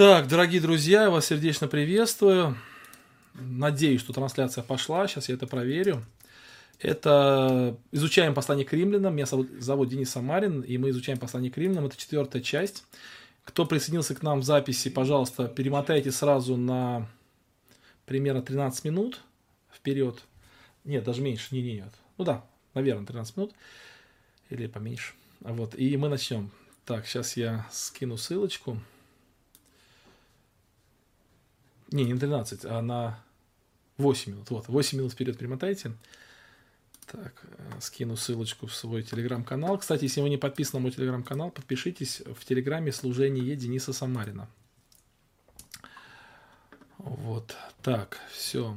Так, дорогие друзья, я вас сердечно приветствую. Надеюсь, что трансляция пошла. Сейчас я это проверю. Это изучаем послание к римлянам. Меня зовут, Денис Самарин, и мы изучаем послание к римлянам. Это четвертая часть. Кто присоединился к нам в записи, пожалуйста, перемотайте сразу на примерно 13 минут вперед. Нет, даже меньше. Не, не, нет. Ну да, наверное, 13 минут. Или поменьше. Вот, и мы начнем. Так, сейчас я скину ссылочку. Не, не 13, а на 8 минут. Вот, 8 минут вперед перемотайте. Так, э, скину ссылочку в свой телеграм-канал. Кстати, если вы не подписаны на мой телеграм-канал, подпишитесь в телеграме «Служение Дениса Самарина». Вот, так, все.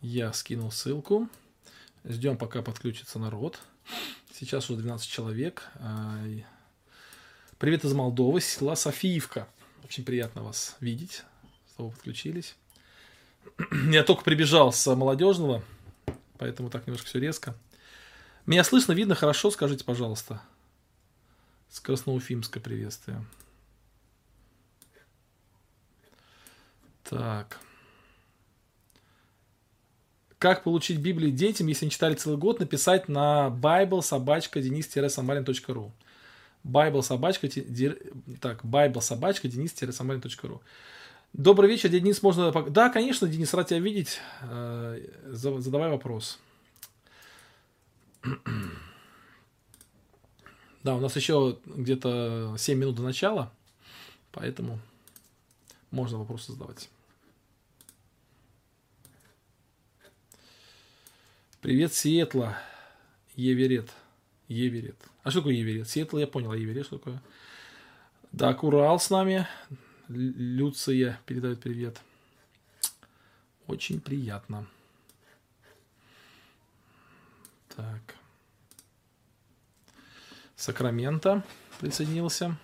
Я скинул ссылку. Ждем, пока подключится народ. Сейчас уже 12 человек. Привет из Молдовы, села Софиевка. Очень приятно вас видеть вы подключились. Я только прибежал с молодежного, поэтому так немножко все резко. Меня слышно, видно хорошо, скажите, пожалуйста. С Красноуфимска приветствие. Так. Как получить Библию детям, если не читали целый год, написать на bible собачка денис-самарин.ру Bible собачка, так, Bible Добрый вечер, Денис, можно... Да, конечно, Денис, рад тебя видеть. Э, задавай вопрос. Да, у нас еще где-то 7 минут до начала, поэтому можно вопросы задавать. Привет, Сиэтла. Еверет. Еверет. А что такое Еверет? Сиэтла я понял, а Еверет что такое? Да, Курал с нами. Люция передает привет. Очень приятно. Так. Сакраменто присоединился.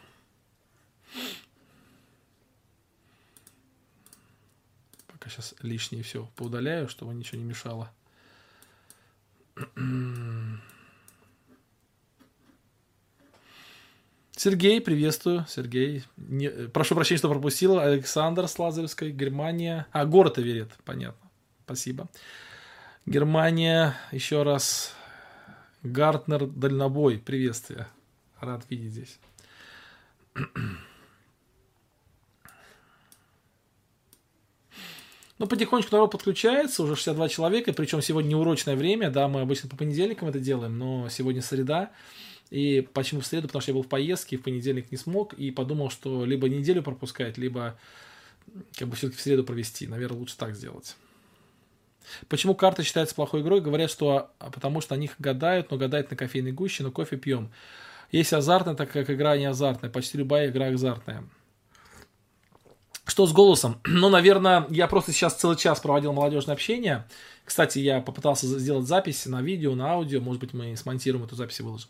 Пока сейчас лишнее все поудаляю, чтобы ничего не мешало. Сергей, приветствую. Сергей, не, прошу прощения, что пропустил. Александр с Лазаревской, Германия. А, город Аверет, понятно. Спасибо. Германия, еще раз. Гартнер Дальнобой, приветствие. Рад видеть здесь. Ну, потихонечку народ подключается, уже 62 человека, причем сегодня неурочное время, да, мы обычно по понедельникам это делаем, но сегодня среда. И почему в среду? Потому что я был в поездке, в понедельник не смог, и подумал, что либо неделю пропускать, либо как бы все-таки в среду провести. Наверное, лучше так сделать. Почему карта считается плохой игрой? Говорят, что а, потому что они них гадают, но гадают на кофейной гуще, но кофе пьем. Есть азартная, так как игра не азартная. Почти любая игра азартная. Что с голосом? Ну, наверное, я просто сейчас целый час проводил молодежное общение. Кстати, я попытался сделать запись на видео, на аудио. Может быть, мы смонтируем эту запись и выложим.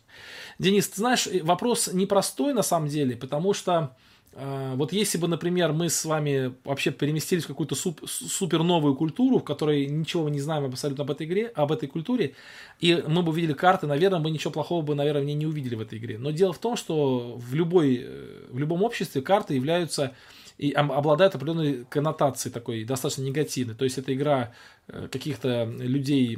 Денис, ты знаешь, вопрос непростой на самом деле, потому что э, вот если бы, например, мы с вами вообще переместились в какую-то суп, супер новую культуру, в которой ничего мы не знаем абсолютно об этой игре, об этой культуре, и мы бы увидели карты, наверное, мы ничего плохого бы, наверное, не увидели в этой игре. Но дело в том, что в, любой, э, в любом обществе карты являются и обладает определенной коннотацией такой достаточно негативной. То есть это игра э, каких-то людей,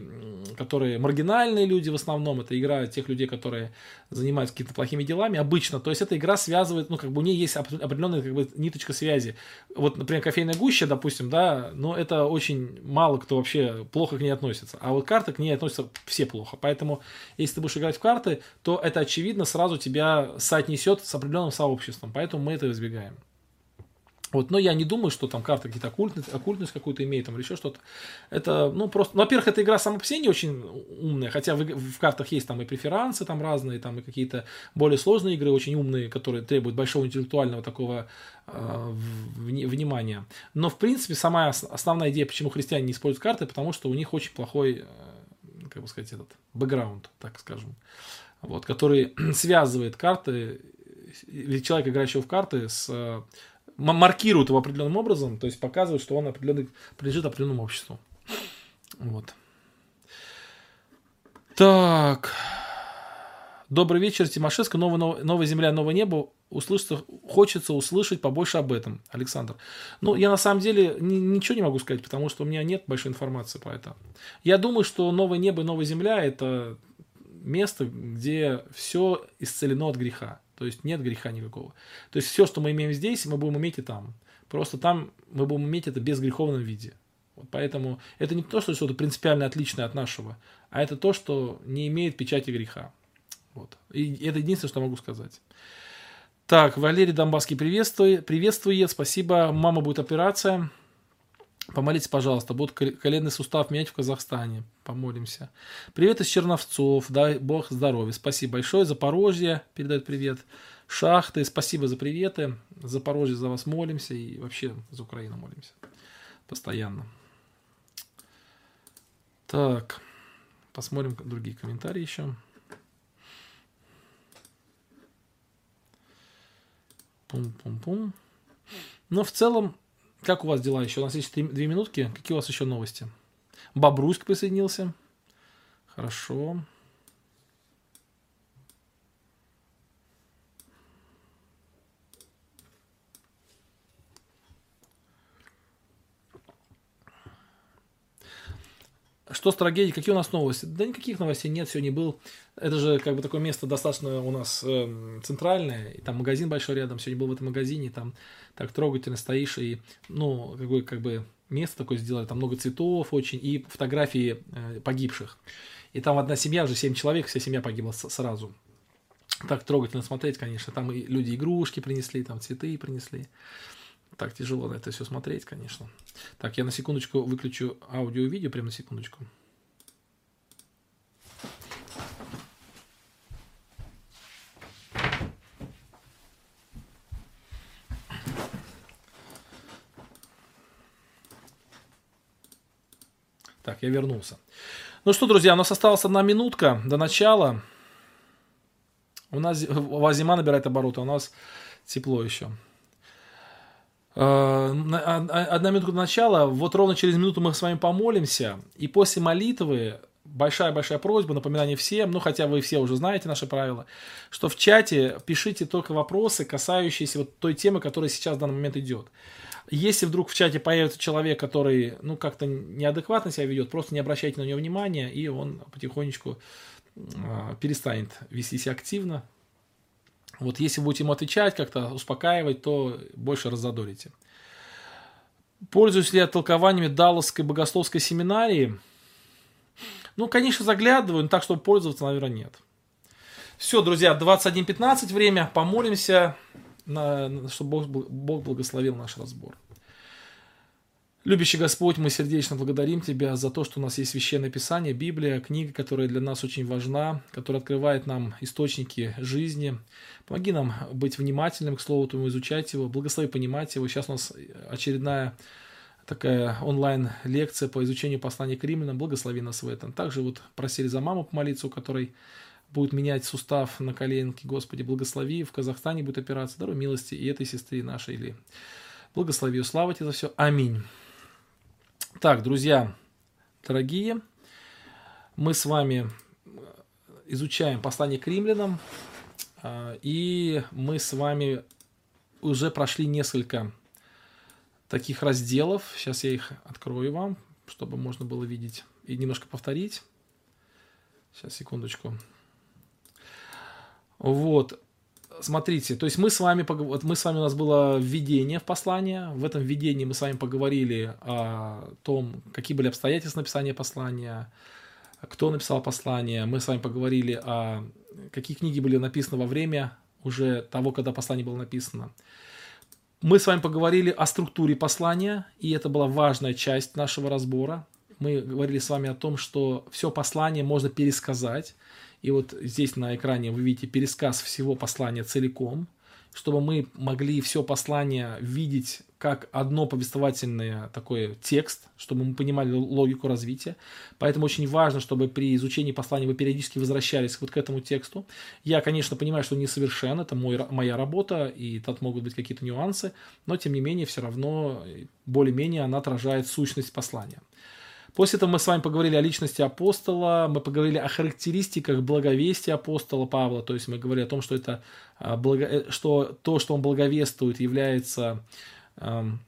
которые маргинальные люди в основном, это игра тех людей, которые занимаются какими-то плохими делами обычно. То есть эта игра связывает, ну как бы у нее есть определенная как бы ниточка связи. Вот, например, кофейная гуща, допустим, да, но это очень мало кто вообще плохо к ней относится. А вот карты к ней относятся все плохо. Поэтому, если ты будешь играть в карты, то это очевидно сразу тебя соотнесет с определенным сообществом. Поэтому мы это избегаем. Вот, но я не думаю, что там карта какие-то оккультность, оккультность какую-то имеет там, или еще что-то. Это, ну, просто, ну, во-первых, эта игра сама по себе не очень умная, хотя в, в картах есть там и преферансы там разные, там и какие-то более сложные игры, очень умные, которые требуют большого интеллектуального такого э, внимания. Но, в принципе, сама основная идея, почему христиане не используют карты, потому что у них очень плохой, э, как бы сказать, этот бэкграунд, так скажем, вот, который связывает карты, или человек, играющего в карты, с маркируют его определенным образом, то есть показывают, что он определенный, принадлежит определенному обществу. Вот. Так. Добрый вечер, Тимошевска. Новая, новая земля, новое небо. Услышаться, хочется услышать побольше об этом, Александр. Ну, я на самом деле ни, ничего не могу сказать, потому что у меня нет большой информации по этому. Я думаю, что новое небо и новая земля – это место, где все исцелено от греха. То есть нет греха никакого. То есть все, что мы имеем здесь, мы будем иметь и там. Просто там мы будем иметь это без греховном виде. Вот поэтому это не то, что что-то принципиально отличное от нашего, а это то, что не имеет печати греха. Вот. И это единственное, что могу сказать. Так, Валерий Донбасский приветствует, приветствует, спасибо. Мама будет операция. Помолитесь, пожалуйста, будут коленный сустав менять в Казахстане. Помолимся. Привет из Черновцов. Дай Бог здоровья. Спасибо большое. Запорожье передает привет. Шахты. Спасибо за приветы. Запорожье за вас молимся. И вообще за Украину молимся. Постоянно. Так. Посмотрим другие комментарии еще. Пум-пум-пум. Но в целом, как у вас дела еще? У нас есть две минутки. Какие у вас еще новости? Бобруйск присоединился. Хорошо. Что с трагедией? Какие у нас новости? Да никаких новостей нет, сегодня был. Это же как бы такое место достаточно у нас э, центральное, и там магазин большой рядом. Сегодня был в этом магазине, там так трогательно стоишь, и, ну, какое как бы место такое сделали, там много цветов очень, и фотографии э, погибших. И там одна семья, уже семь человек, вся семья погибла сразу. Так трогательно смотреть, конечно. Там и люди игрушки принесли, там цветы принесли. Так тяжело на это все смотреть, конечно. Так, я на секундочку выключу аудио и видео, прямо на секундочку. Так, я вернулся. Ну что, друзья, у нас осталась одна минутка до начала. У нас у вас зима набирает обороты, а у нас тепло еще. Э, одна минутка до начала, вот ровно через минуту мы с вами помолимся, и после молитвы большая-большая просьба, напоминание всем, ну хотя вы все уже знаете наши правила, что в чате пишите только вопросы, касающиеся вот той темы, которая сейчас в данный момент идет. Если вдруг в чате появится человек, который ну как-то неадекватно себя ведет, просто не обращайте на него внимания, и он потихонечку э, перестанет вести себя активно, вот если будете ему отвечать, как-то успокаивать, то больше раззадорите. Пользуюсь ли я толкованиями Далласской богословской семинарии? Ну, конечно, заглядываю, но так, чтобы пользоваться, наверное, нет. Все, друзья, 21.15 время. Помолимся, чтобы Бог, благословил наш разбор. Любящий Господь, мы сердечно благодарим Тебя за то, что у нас есть Священное Писание, Библия, книга, которая для нас очень важна, которая открывает нам источники жизни. Помоги нам быть внимательным к Слову Твоему, изучать его, благослови понимать его. Сейчас у нас очередная такая онлайн-лекция по изучению послания к римлянам. Благослови нас в этом. Также вот просили за маму помолиться, у которой будет менять сустав на коленке. Господи, благослови. В Казахстане будет операция. Даруй милости и этой сестре нашей. Или благослови. Слава тебе за все. Аминь. Так, друзья, дорогие, мы с вами изучаем послание к римлянам, а, и мы с вами уже прошли несколько таких разделов. Сейчас я их открою вам, чтобы можно было видеть и немножко повторить. Сейчас, секундочку. Вот смотрите, то есть мы с вами, вот мы с вами, у нас было введение в послание, в этом введении мы с вами поговорили о том, какие были обстоятельства написания послания, кто написал послание, мы с вами поговорили о какие книги были написаны во время уже того, когда послание было написано. Мы с вами поговорили о структуре послания, и это была важная часть нашего разбора. Мы говорили с вами о том, что все послание можно пересказать, и вот здесь на экране вы видите пересказ всего послания целиком, чтобы мы могли все послание видеть как одно повествовательное такой текст, чтобы мы понимали логику развития. Поэтому очень важно, чтобы при изучении послания вы периодически возвращались вот к этому тексту. Я, конечно, понимаю, что несовершен, это мой, моя работа, и тут могут быть какие-то нюансы, но тем не менее все равно более-менее она отражает сущность послания. После этого мы с вами поговорили о личности апостола, мы поговорили о характеристиках благовестия апостола Павла, то есть мы говорили о том, что это а, благо... что то, что он благовествует, является эм,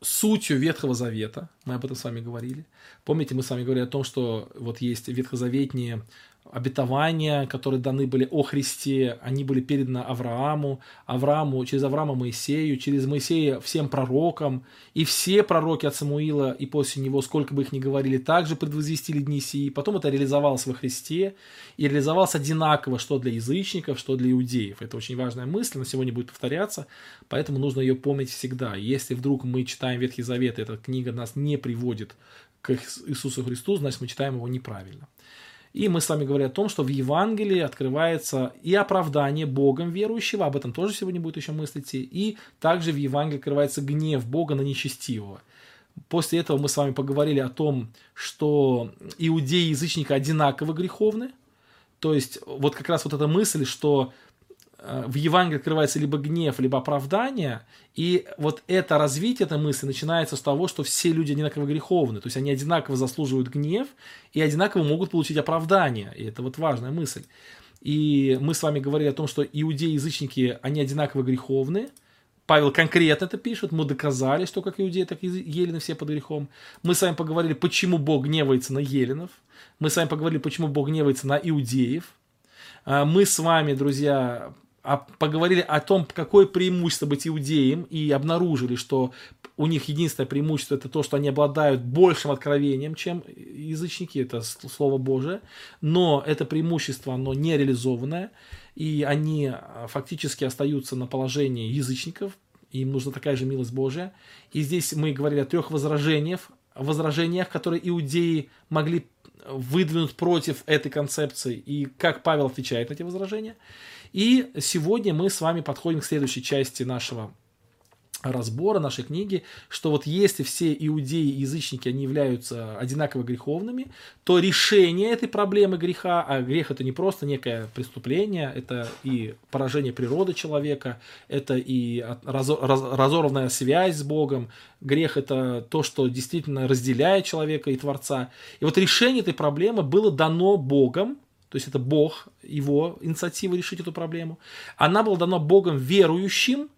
сутью Ветхого Завета. Мы об этом с вами говорили. Помните, мы с вами говорили о том, что вот есть ветхозаветные обетования, которые даны были о Христе, они были переданы Аврааму, Аврааму, через Авраама Моисею, через Моисея всем пророкам, и все пророки от Самуила и после него, сколько бы их ни говорили, также предвозвестили дни сии. Потом это реализовалось во Христе, и реализовалось одинаково, что для язычников, что для иудеев. Это очень важная мысль, на сегодня будет повторяться, поэтому нужно ее помнить всегда. Если вдруг мы читаем Ветхий Завет, и эта книга нас не приводит к Иисусу Христу, значит мы читаем его неправильно. И мы с вами говорим о том, что в Евангелии открывается и оправдание Богом верующего, об этом тоже сегодня будет еще мыслить, и также в Евангелии открывается гнев Бога на нечестивого. После этого мы с вами поговорили о том, что иудеи и язычники одинаково греховны. То есть вот как раз вот эта мысль, что в Евангелии открывается либо гнев, либо оправдание, и вот это развитие этой мысли начинается с того, что все люди одинаково греховны, то есть они одинаково заслуживают гнев и одинаково могут получить оправдание, и это вот важная мысль. И мы с вами говорили о том, что иудеи и язычники, они одинаково греховны, Павел конкретно это пишет, мы доказали, что как иудеи, так и елены все под грехом. Мы с вами поговорили, почему Бог гневается на еленов. Мы с вами поговорили, почему Бог гневается на иудеев. Э, мы с вами, друзья, поговорили о том, какое преимущество быть иудеем, и обнаружили, что у них единственное преимущество это то, что они обладают большим откровением, чем язычники, это Слово Божие, но это преимущество, оно не реализованное, и они а, фактически остаются на положении язычников, им нужна такая же милость Божия. И здесь мы говорили о трех возражениях, возражениях, которые иудеи могли выдвинуть против этой концепции, и как Павел отвечает на эти возражения. И сегодня мы с вами подходим к следующей части нашего разбора нашей книги, что вот если все иудеи и язычники, они являются одинаково греховными, то решение этой проблемы греха, а грех это не просто некое преступление, это и поражение природы человека, это и разорванная связь с Богом, грех это то, что действительно разделяет человека и Творца. И вот решение этой проблемы было дано Богом, то есть это Бог, его инициатива решить эту проблему. Она была дана Богом верующим,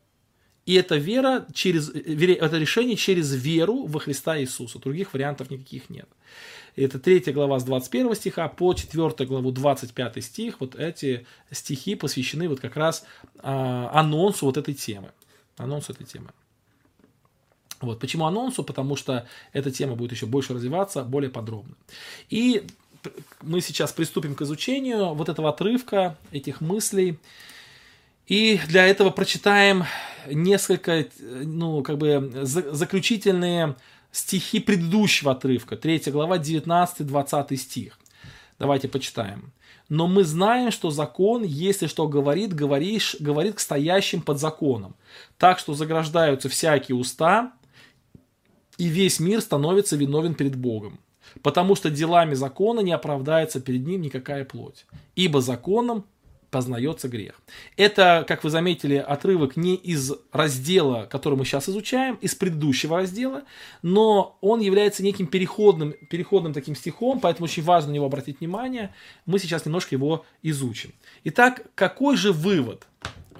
и эта вера через, это решение через веру во Христа Иисуса. Других вариантов никаких нет. Это третья глава с 21 стиха по 4 главу 25 стих. Вот эти стихи посвящены вот как раз а, анонсу вот этой темы. Анонсу этой темы. Вот. Почему анонсу? Потому что эта тема будет еще больше развиваться, более подробно. И мы сейчас приступим к изучению вот этого отрывка, этих мыслей. И для этого прочитаем несколько, ну, как бы заключительные стихи предыдущего отрывка, 3 глава, 19-20 стих. Давайте почитаем. Но мы знаем, что закон, если что говорит, говоришь, говорит к стоящим под законом. Так что заграждаются всякие уста, и весь мир становится виновен перед Богом потому что делами закона не оправдается перед ним никакая плоть, ибо законом познается грех. Это, как вы заметили, отрывок не из раздела, который мы сейчас изучаем, из предыдущего раздела, но он является неким переходным, переходным таким стихом, поэтому очень важно на него обратить внимание. Мы сейчас немножко его изучим. Итак, какой же вывод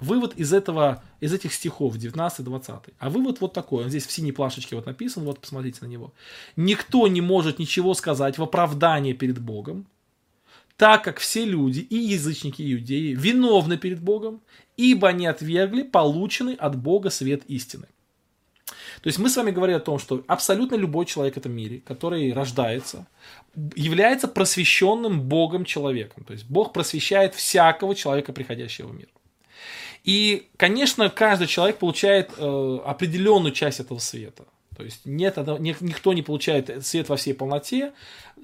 Вывод из этого, из этих стихов 19-20. А вывод вот такой. Он здесь в синей плашечке вот написан, вот посмотрите на него. Никто не может ничего сказать в оправдание перед Богом, так как все люди, и язычники, и иудеи, виновны перед Богом, ибо они отвергли полученный от Бога свет истины. То есть мы с вами говорим о том, что абсолютно любой человек в этом мире, который рождается, является просвещенным Богом человеком. То есть Бог просвещает всякого человека, приходящего в мир. И, конечно, каждый человек получает э, определенную часть этого света. То есть нет, никто не получает свет во всей полноте.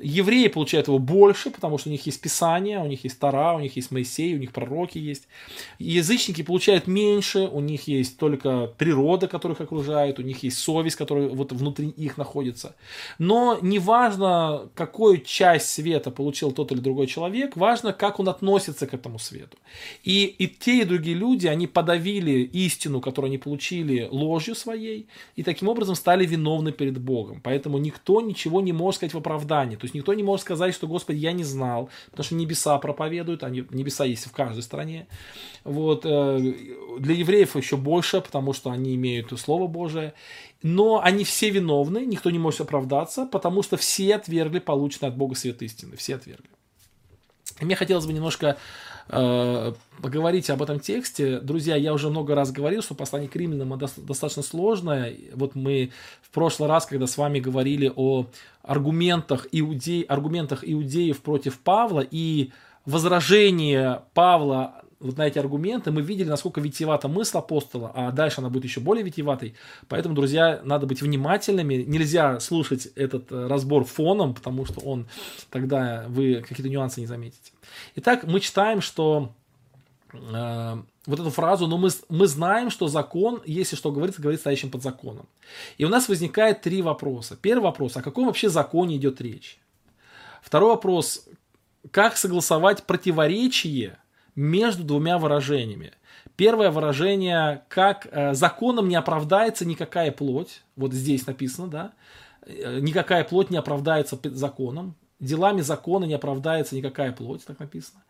Евреи получают его больше, потому что у них есть Писание, у них есть Тара, у них есть Моисей, у них пророки есть. Язычники получают меньше, у них есть только природа, которая их окружает, у них есть совесть, которая вот внутри их находится. Но неважно, какую часть света получил тот или другой человек, важно, как он относится к этому свету. И, и те, и другие люди, они подавили истину, которую они получили ложью своей, и таким образом стали виновны перед Богом. Поэтому никто ничего не может сказать в оправдании. То есть никто не может сказать, что, Господи, я не знал, потому что небеса проповедуют, они, небеса есть в каждой стране. Вот, э, для евреев еще больше, потому что они имеют Слово Божие. Но они все виновны, никто не может оправдаться, потому что все отвергли полученное от Бога свет истины. Все отвергли. И мне хотелось бы немножко э, поговорить об этом тексте. Друзья, я уже много раз говорил, что послание к римлянам достаточно сложное. Вот мы в прошлый раз, когда с вами говорили о аргументах, иудей, аргументах иудеев против Павла и возражение Павла вот на эти аргументы, мы видели, насколько витиевата мысль апостола, а дальше она будет еще более витиеватой. Поэтому, друзья, надо быть внимательными. Нельзя слушать этот э, разбор фоном, потому что он тогда вы какие-то нюансы не заметите. Итак, мы читаем, что э, вот эту фразу, но мы, мы знаем, что закон, если что говорится, говорит стоящим под законом. И у нас возникает три вопроса. Первый вопрос, о каком вообще законе идет речь? Второй вопрос, как согласовать противоречие между двумя выражениями. Первое выражение, как э, законом не оправдается никакая плоть, вот здесь написано, да, э, никакая плоть не оправдается законом, делами закона не оправдается никакая плоть, так написано.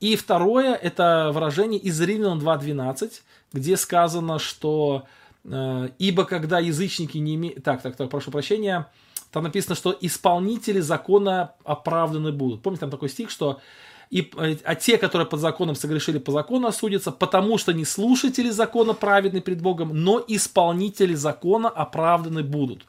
И второе, это выражение из Римлян 2.12, где сказано, что э, ибо когда язычники не имеют... Так, так, так, прошу прощения. Там написано, что исполнители закона оправданы будут. Помните, там такой стих, что и, э, а те, которые под законом согрешили по закону, осудятся, потому что не слушатели закона праведны пред Богом, но исполнители закона оправданы будут.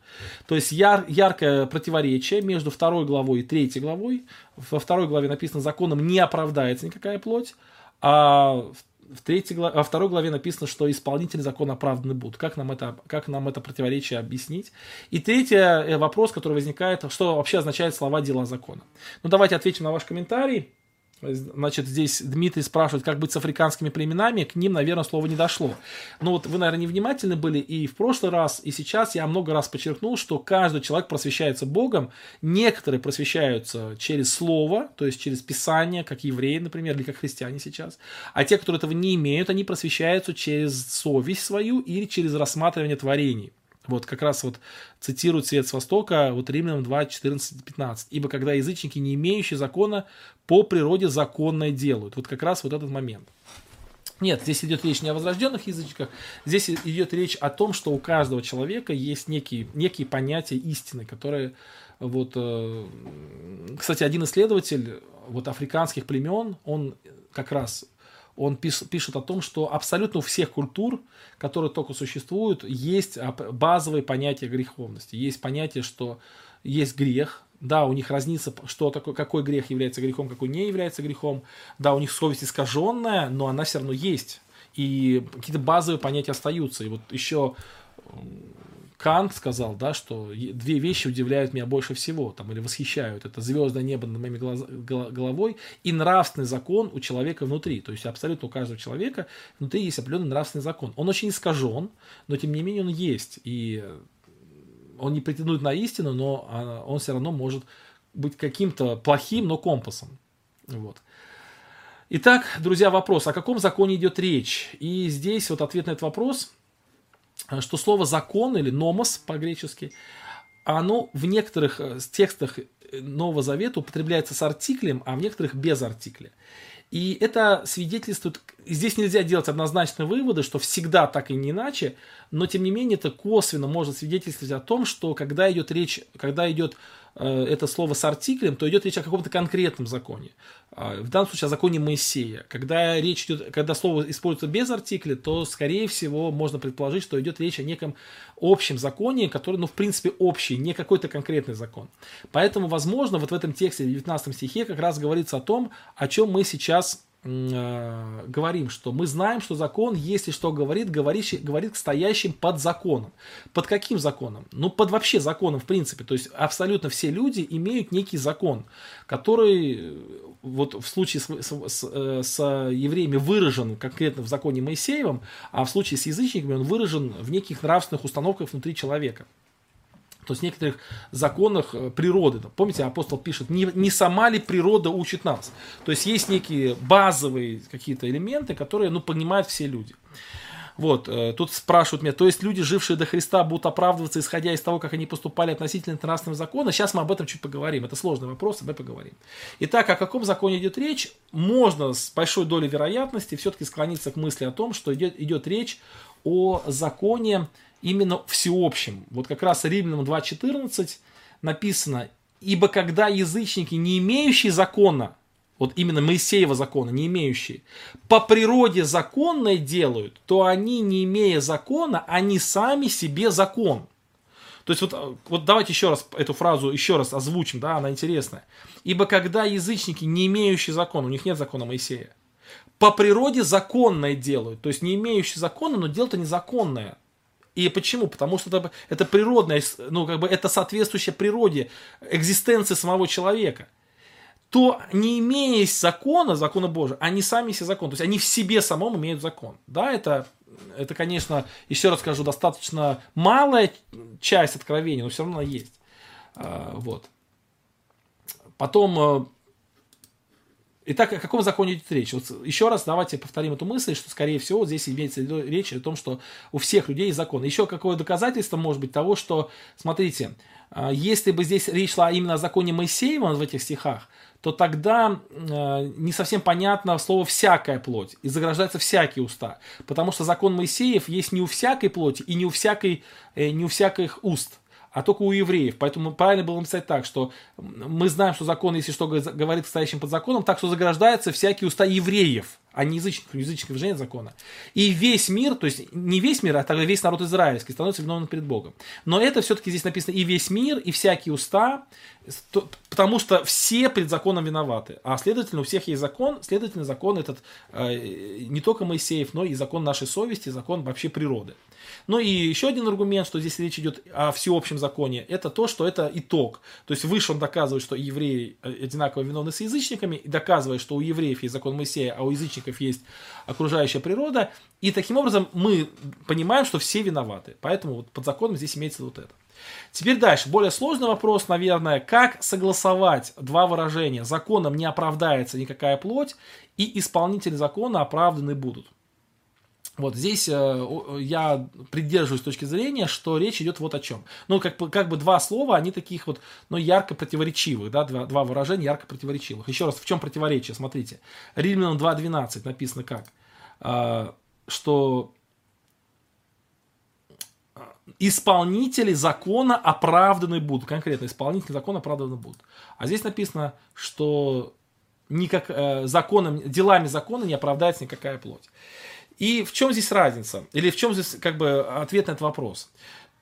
То есть яр, яркое противоречие между второй главой и третьей главой. Во второй главе написано, законом не оправдается никакая плоть, а в третьей главе, во второй главе написано, что исполнители закона оправданы будут. Как нам это, как нам это противоречие объяснить? И третий э, вопрос, который возникает, что вообще означает слова «дела закона». Ну, давайте ответим на ваш комментарий. Значит, здесь Дмитрий спрашивает, как быть с африканскими племенами. К ним, наверное, слово не дошло. Но вот вы, наверное, невнимательны были и в прошлый раз, и сейчас я много раз подчеркнул, что каждый человек просвещается Богом. Некоторые просвещаются через слово, то есть через Писание, как евреи, например, или как христиане сейчас. А те, которые этого не имеют, они просвещаются через совесть свою или через рассматривание творений. Вот как раз вот цитирует Свет с Востока, вот Римлянам 2, 14, 15. «Ибо когда язычники, не имеющие закона, по природе законное делают». Вот как раз вот этот момент. Нет, здесь идет речь не о возрожденных язычниках, здесь идет речь о том, что у каждого человека есть некие, некие понятия истины, которые вот, э, кстати, один исследователь вот африканских племен, он как раз он пишет о том, что абсолютно у всех культур, которые только существуют, есть базовые понятия греховности. Есть понятие, что есть грех, да, у них разница, что такое, какой грех является грехом, какой не является грехом. Да, у них совесть искаженная, но она все равно есть. И какие-то базовые понятия остаются. И вот еще Кант сказал, да, что две вещи удивляют меня больше всего, там, или восхищают. Это звездное небо над моей глаз, головой и нравственный закон у человека внутри. То есть абсолютно у каждого человека внутри есть определенный нравственный закон. Он очень искажен, но тем не менее он есть. И он не претендует на истину, но а, он все равно может быть каким-то плохим, но компасом. Вот. Итак, друзья, вопрос, о каком законе идет речь? И здесь вот ответ на этот вопрос – что слово закон или номос по-гречески, оно в некоторых э, текстах э, Нового Завета употребляется с артиклем, а в некоторых без артикля. И это свидетельствует, здесь нельзя делать однозначные выводы, что всегда так и не иначе, но тем не менее это косвенно может свидетельствовать о том, что когда идет речь, когда идет Э, это слово с артиклем, то идет речь о каком-то конкретном законе. А, в данном случае о законе Моисея. Когда речь идет, когда слово используется без артикля, то, скорее всего, можно предположить, что идет речь о неком общем законе, который, ну, в принципе, общий, не какой-то конкретный закон. Поэтому, возможно, вот в этом тексте, в 19 стихе, как раз говорится о том, о чем мы сейчас Э, говорим, что мы знаем, что закон, если что говорит, говорит, говорит к стоящим под законом. Под каким законом? Ну, под вообще законом, в принципе. То есть, абсолютно все люди имеют некий закон, который э, вот в случае с, с, с, э, с евреями выражен конкретно в законе Моисеевом, а в случае с язычниками он выражен в неких нравственных установках внутри человека то есть некоторых законах э, природы. Помните, апостол пишет, не, не сама ли природа учит нас? То есть есть некие базовые какие-то элементы, которые ну, понимают все люди. Вот, э, тут спрашивают меня, то есть люди, жившие до Христа, будут оправдываться, исходя из того, как они поступали относительно нравственного закона? Сейчас мы об этом чуть поговорим. Это сложный вопрос, этом поговорим. Итак, о каком законе идет речь? Можно с большой долей вероятности все-таки склониться к мысли о том, что идет, идет речь о законе именно всеобщем. Вот как раз Римлянам 2.14 написано, «Ибо когда язычники, не имеющие закона, вот именно Моисеева закона, не имеющие, по природе законное делают, то они, не имея закона, они сами себе закон. То есть вот, вот давайте еще раз эту фразу еще раз озвучим, да, она интересная. Ибо когда язычники, не имеющие закона, у них нет закона Моисея, по природе законное делают, то есть не имеющие закона, но дело-то незаконное. И почему? Потому что это, это природное, ну как бы это соответствующее природе, экзистенции самого человека – то не имея закона, закона Божия, они сами себе закон. То есть они в себе самом имеют закон. Да, это, это, конечно, еще раз скажу, достаточно малая часть откровения, но все равно она есть. А, вот. Потом, э, Итак, о каком законе идет речь? Вот еще раз давайте повторим эту мысль, что, скорее всего, здесь имеется речь о том, что у всех людей есть закон. Еще какое доказательство может быть того, что, смотрите, а, если бы здесь речь шла именно о законе Моисеева в этих стихах, то тогда э, не совсем понятно слово «всякая плоть» и заграждается «всякие уста», потому что закон Моисеев есть не у всякой плоти и не у, всякой, э, не у всяких уст, а только у евреев. Поэтому правильно было написать так, что мы знаем, что закон, если что говорит стоящим под законом, так что заграждается всякие уста евреев – а не язычников, язычников же нет закона. И весь мир, то есть не весь мир, а тогда весь народ израильский становится виновным перед Богом. Но это все-таки здесь написано и весь мир, и всякие уста, потому что все пред законом виноваты. А следовательно, у всех есть закон, следовательно, закон этот э, не только Моисеев, но и закон нашей совести, закон вообще природы. Ну и еще один аргумент, что здесь речь идет о всеобщем законе, это то, что это итог. То есть выше он доказывает, что евреи одинаково виновны с язычниками, и доказывает, что у евреев есть закон Моисея, а у язычников есть окружающая природа. И таким образом мы понимаем, что все виноваты. Поэтому вот под законом здесь имеется вот это. Теперь дальше. Более сложный вопрос, наверное, как согласовать два выражения. Законом не оправдается никакая плоть, и исполнители закона оправданы будут. Вот здесь э, я придерживаюсь точки зрения, что речь идет вот о чем. Ну, как, как бы два слова, они таких вот, ну, ярко противоречивых, да, два, два выражения ярко противоречивых. Еще раз, в чем противоречие? Смотрите. Римлянам 2.12 написано как? Э, что исполнители закона оправданы будут. Конкретно, исполнители закона оправданы будут. А здесь написано, что никак, э, законом, делами закона не оправдается никакая плоть. И в чем здесь разница? Или в чем здесь как бы ответ на этот вопрос?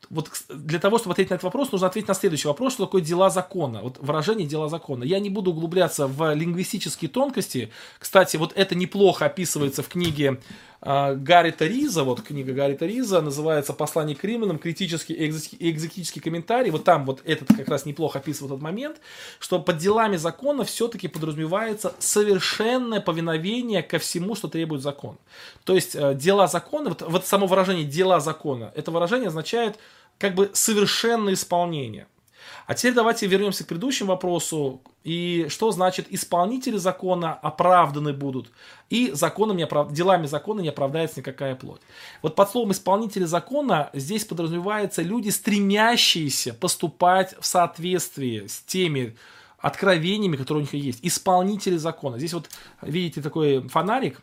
Вот для того, чтобы ответить на этот вопрос, нужно ответить на следующий вопрос, что такое дела закона. Вот выражение дела закона. Я не буду углубляться в лингвистические тонкости. Кстати, вот это неплохо описывается в книге э, Гаррита Риза. Вот книга Гаррита Риза называется «Послание к римлянам. Критический экзотический комментарий». Вот там вот этот как раз неплохо описывает этот момент, что под делами закона все-таки подразумевается совершенное повиновение ко всему, что требует закон. То есть э, дела закона, вот, вот само выражение «дела закона», это выражение означает как бы совершенное исполнение. А теперь давайте вернемся к предыдущему вопросу. И что значит исполнители закона оправданы будут, и законом не оправ... делами закона не оправдается никакая плоть. Вот под словом исполнители закона здесь подразумеваются люди, стремящиеся поступать в соответствии с теми откровениями, которые у них есть. Исполнители закона. Здесь вот видите такой фонарик,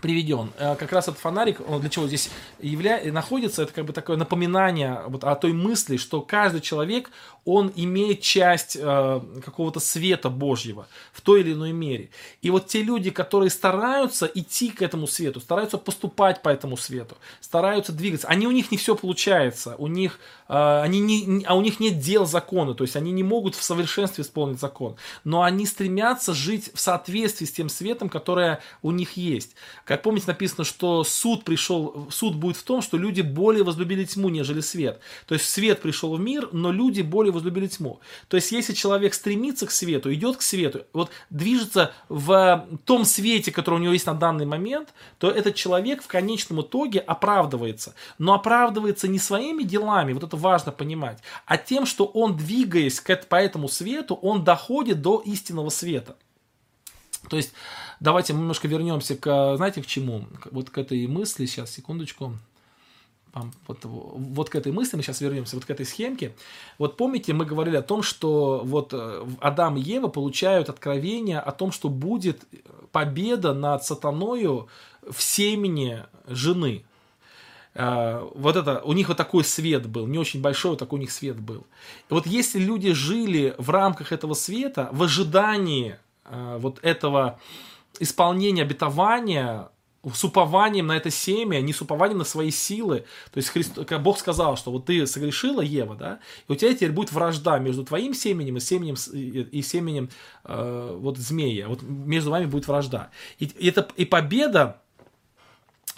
приведен. Э, как раз этот фонарик, он для чего здесь явля... находится, это как бы такое напоминание вот о той мысли, что каждый человек, он имеет часть э, какого-то света Божьего в той или иной мере. И вот те люди, которые стараются идти к этому свету, стараются поступать по этому свету, стараются двигаться, они у них не все получается, у них, э, они не, а у них нет дел закона, то есть они не могут в совершенстве исполнить закон, но они стремятся жить в соответствии с тем светом, которое у них есть. Как помните, написано, что суд пришел, суд будет в том, что люди более возлюбили тьму, нежели свет. То есть свет пришел в мир, но люди более возлюбили тьму. То есть если человек стремится к свету, идет к свету, вот движется в том свете, который у него есть на данный момент, то этот человек в конечном итоге оправдывается. Но оправдывается не своими делами, вот это важно понимать, а тем, что он, двигаясь по этому свету, он доходит до истинного света. То есть, давайте мы немножко вернемся к, знаете, к чему? Вот к этой мысли, сейчас, секундочку. Вот, вот к этой мысли мы сейчас вернемся, вот к этой схемке. Вот помните, мы говорили о том, что вот э, Адам и Ева получают откровение о том, что будет победа над сатаною в семени жены. Э, вот это, у них вот такой свет был, не очень большой, вот такой у них свет был. Вот если люди жили в рамках этого света, в ожидании э, вот этого исполнения обетования, с упованием на это семя, не с упованием на свои силы. То есть Христ, Бог сказал, что вот ты согрешила, Ева, да, и у тебя теперь будет вражда между твоим семенем и семенем, и семенем э, вот змея. Вот между вами будет вражда. И, и, это, и победа,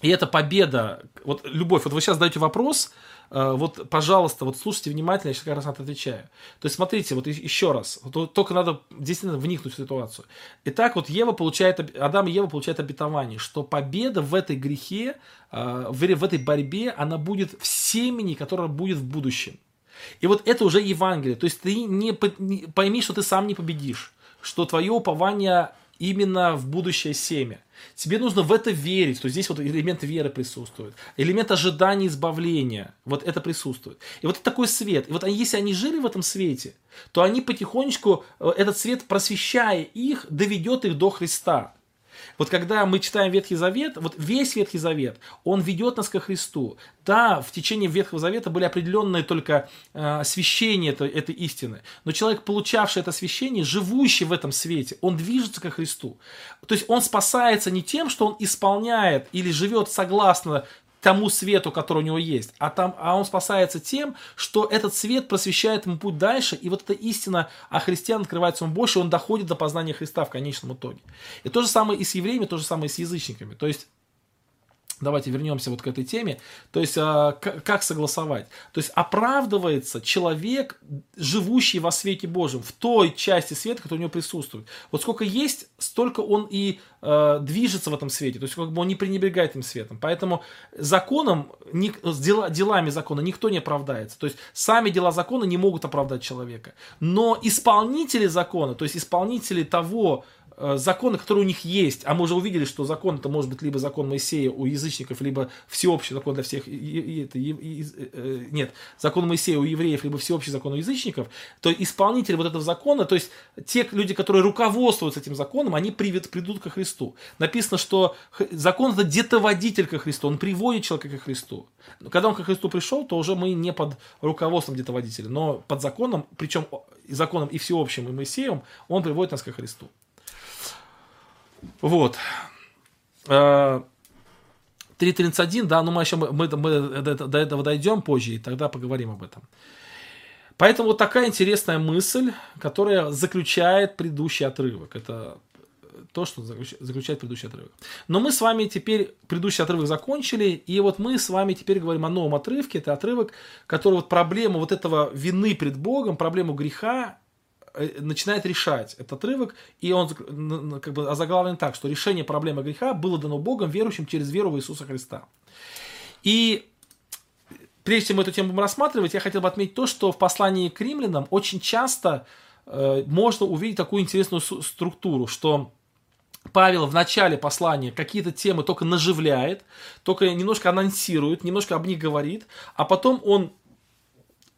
и эта победа, вот любовь, вот вы сейчас задаете вопрос, Э, вот, пожалуйста, вот слушайте внимательно, я сейчас как раз на это отвечаю. То есть, смотрите, вот еще раз, вот, только надо действительно вникнуть в ситуацию. Итак, вот Ева получает, Адам и Ева получают обетование, что победа в этой грехе, э, в, в этой борьбе, она будет в семени, которая будет в будущем. И вот это уже Евангелие. То есть ты не пойми, что ты сам не победишь, что твое упование именно в будущее семя. Тебе нужно в это верить, что здесь вот элемент веры присутствует, элемент ожидания избавления, вот это присутствует. И вот такой свет. И вот если они жили в этом свете, то они потихонечку, э, этот свет, просвещая их, доведет их до Христа. Вот когда мы читаем Ветхий Завет, вот весь Ветхий Завет, он ведет нас ко Христу. Да, в течение Ветхого Завета были определенные только э, освящения этой, этой истины, но человек, получавший это освящение, живущий в этом свете, он движется ко Христу. То есть он спасается не тем, что он исполняет или живет согласно тому свету, который у него есть, а, там, а он спасается тем, что этот свет просвещает ему путь дальше, и вот эта истина о христиан открывается ему больше, и он доходит до познания Христа в конечном итоге. И то же самое и с евреями, то же самое и с язычниками. То есть Давайте вернемся вот к этой теме. То есть, а, как согласовать? То есть, оправдывается человек, живущий во свете Божьем, в той части света, которая у него присутствует. Вот сколько есть, столько он и э, движется в этом свете. То есть, как бы он не пренебрегает этим светом. Поэтому законом, дела, делами закона никто не оправдается. То есть, сами дела закона не могут оправдать человека. Но исполнители закона, то есть, исполнители того, законы, которые у них есть, а мы уже увидели, что закон это может быть либо закон Моисея у язычников, либо всеобщий закон для всех, и, и, это, и, и, э, нет, закон Моисея у евреев, либо всеобщий закон у язычников, то исполнители вот этого закона, то есть те люди, которые руководствуются этим законом, они приведут, придут ко Христу. Написано, что закон это детоводитель ко Христу, он приводит человека ко Христу. Но когда он ко Христу пришел, то уже мы не под руководством детоводителя, но под законом, причем законом и всеобщим, и Моисеем, он приводит нас ко Христу. Вот. 3.31, э, да, ну мы еще мы, мы, мы до этого дойдем позже, и тогда поговорим об этом. Поэтому вот такая интересная мысль, которая заключает предыдущий отрывок. Это то, что заключает предыдущий отрывок. Но мы с вами теперь предыдущий отрывок закончили, и вот мы с вами теперь говорим о новом отрывке. Это отрывок, который вот проблему вот этого вины пред Богом, проблему греха начинает решать этот отрывок, и он как бы озаглавлен так, что решение проблемы греха было дано Богом верующим через веру в Иисуса Христа. И прежде чем эту тему будем рассматривать, я хотел бы отметить то, что в послании к римлянам очень часто э, можно увидеть такую интересную структуру, что Павел в начале послания какие-то темы только наживляет, только немножко анонсирует, немножко об них говорит, а потом он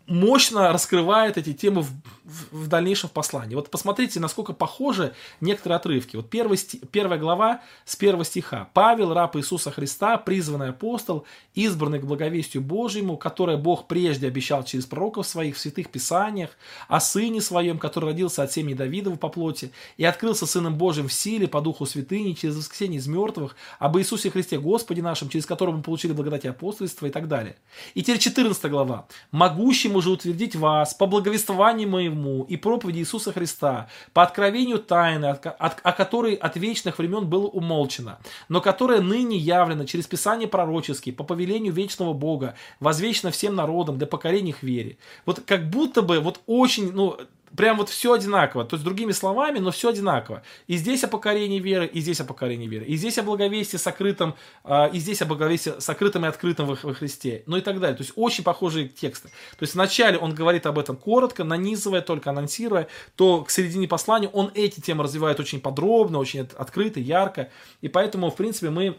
мощно раскрывает эти темы в, в, в дальнейшем в послании. Вот посмотрите, насколько похожи некоторые отрывки. Вот первый сти, первая глава с первого стиха. «Павел, раб Иисуса Христа, призванный апостол, избранный к благовестию Божьему, которое Бог прежде обещал через пророков своих в святых писаниях, о Сыне Своем, который родился от семьи Давидова по плоти, и открылся Сыном Божьим в силе по духу святыни через воскресение из мертвых, об Иисусе Христе Господе нашем, через которого мы получили благодать и апостольство» и так далее. И теперь 14 глава. «Могущему уже утвердить вас по благовествованию моему и проповеди Иисуса Христа, по откровению тайны, о которой от вечных времен было умолчено, но которая ныне явлена через Писание пророческие, по повелению вечного Бога, возвечена всем народам для покорения их вере. Вот как будто бы, вот очень, ну, Прям вот все одинаково. То есть, другими словами, но все одинаково. И здесь о покорении веры, и здесь о покорении веры. И здесь о благовестии сокрытом, э, и здесь о благовестии сокрытом и открытом во Христе. Ну и так далее. То есть, очень похожие тексты. То есть, вначале он говорит об этом коротко, нанизывая, только анонсируя, то к середине послания он эти темы развивает очень подробно, очень открыто, ярко. И поэтому, в принципе, мы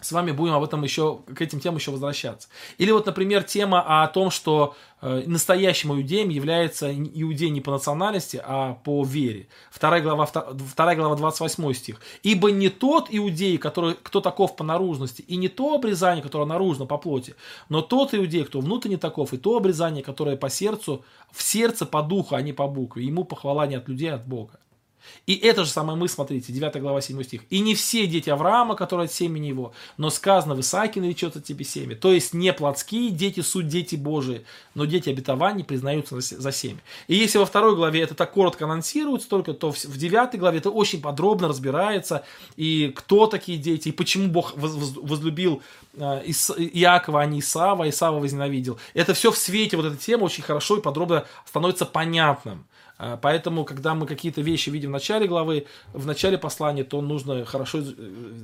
с вами будем об этом еще, к этим темам еще возвращаться. Или вот, например, тема о том, что э, настоящим иудеем является иудей не по национальности, а по вере. Вторая глава, вторая глава 28 стих. «Ибо не тот иудей, который, кто таков по наружности, и не то обрезание, которое наружно по плоти, но тот иудей, кто внутренне таков, и то обрезание, которое по сердцу, в сердце по духу, а не по букве. Ему похвала не от людей, а от Бога». И это же самое мы, смотрите, 9 глава 7 стих. «И не все дети Авраама, которые от семени его, но сказано, в Исааке наречется тебе семя». То есть не плотские дети, суть дети Божии, но дети обетований признаются за семя. И если во второй главе это так коротко анонсируется только, то в 9 главе это очень подробно разбирается, и кто такие дети, и почему Бог возлюбил э, Иакова, а не Исава, Исава возненавидел. Это все в свете вот этой темы очень хорошо и подробно становится понятным. А, поэтому, когда мы какие-то вещи видим в начале главы, в начале послания, то нужно хорошо э,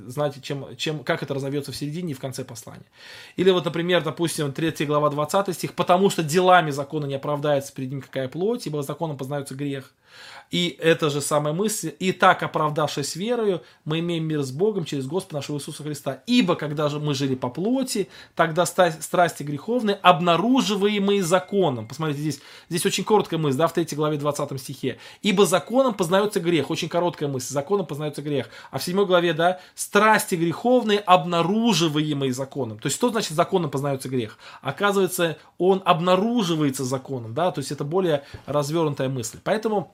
знать, чем, чем, как это разовьется в середине и в конце послания. Или вот, например, допустим, 3 глава 20 стих, «Потому что делами закона не оправдается перед ним какая плоть, ибо законом познается грех». И это же самая мысль. И так, оправдавшись верою, мы имеем мир с Богом через Господа нашего Иисуса Христа. Ибо, когда же мы жили по плоти, тогда страсти греховные, обнаруживаемые законом. Посмотрите, здесь, здесь очень короткая мысль, да, в 3 главе 20 стихе. Ибо законом познается грех. Очень короткая мысль. Законом познается грех. А в 7 главе, да, страсти греховные, обнаруживаемые законом. То есть, что значит законом познается грех? Оказывается, он обнаруживается законом, да, то есть это более развернутая мысль. Поэтому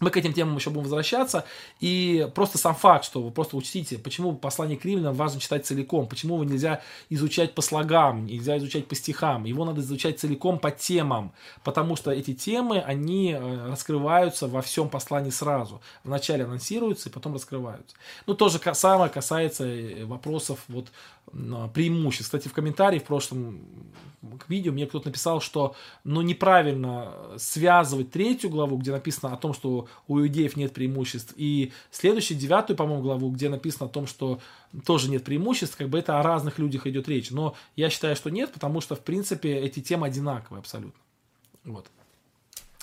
мы к этим темам еще будем возвращаться. И просто сам факт, что вы просто учтите, почему послание к римлянам важно читать целиком, почему его нельзя изучать по слогам, нельзя изучать по стихам, его надо изучать целиком по темам, потому что эти темы, они э, раскрываются во всем послании сразу. Вначале анонсируются и потом раскрываются. Ну, то же самое касается э, вопросов вот преимуществ. Кстати, в комментарии в прошлом к видео мне кто-то написал, что ну, неправильно связывать третью главу, где написано о том, что у иудеев нет преимуществ, и следующую, девятую, по-моему, главу, где написано о том, что тоже нет преимуществ, как бы это о разных людях идет речь. Но я считаю, что нет, потому что, в принципе, эти темы одинаковые абсолютно. Вот.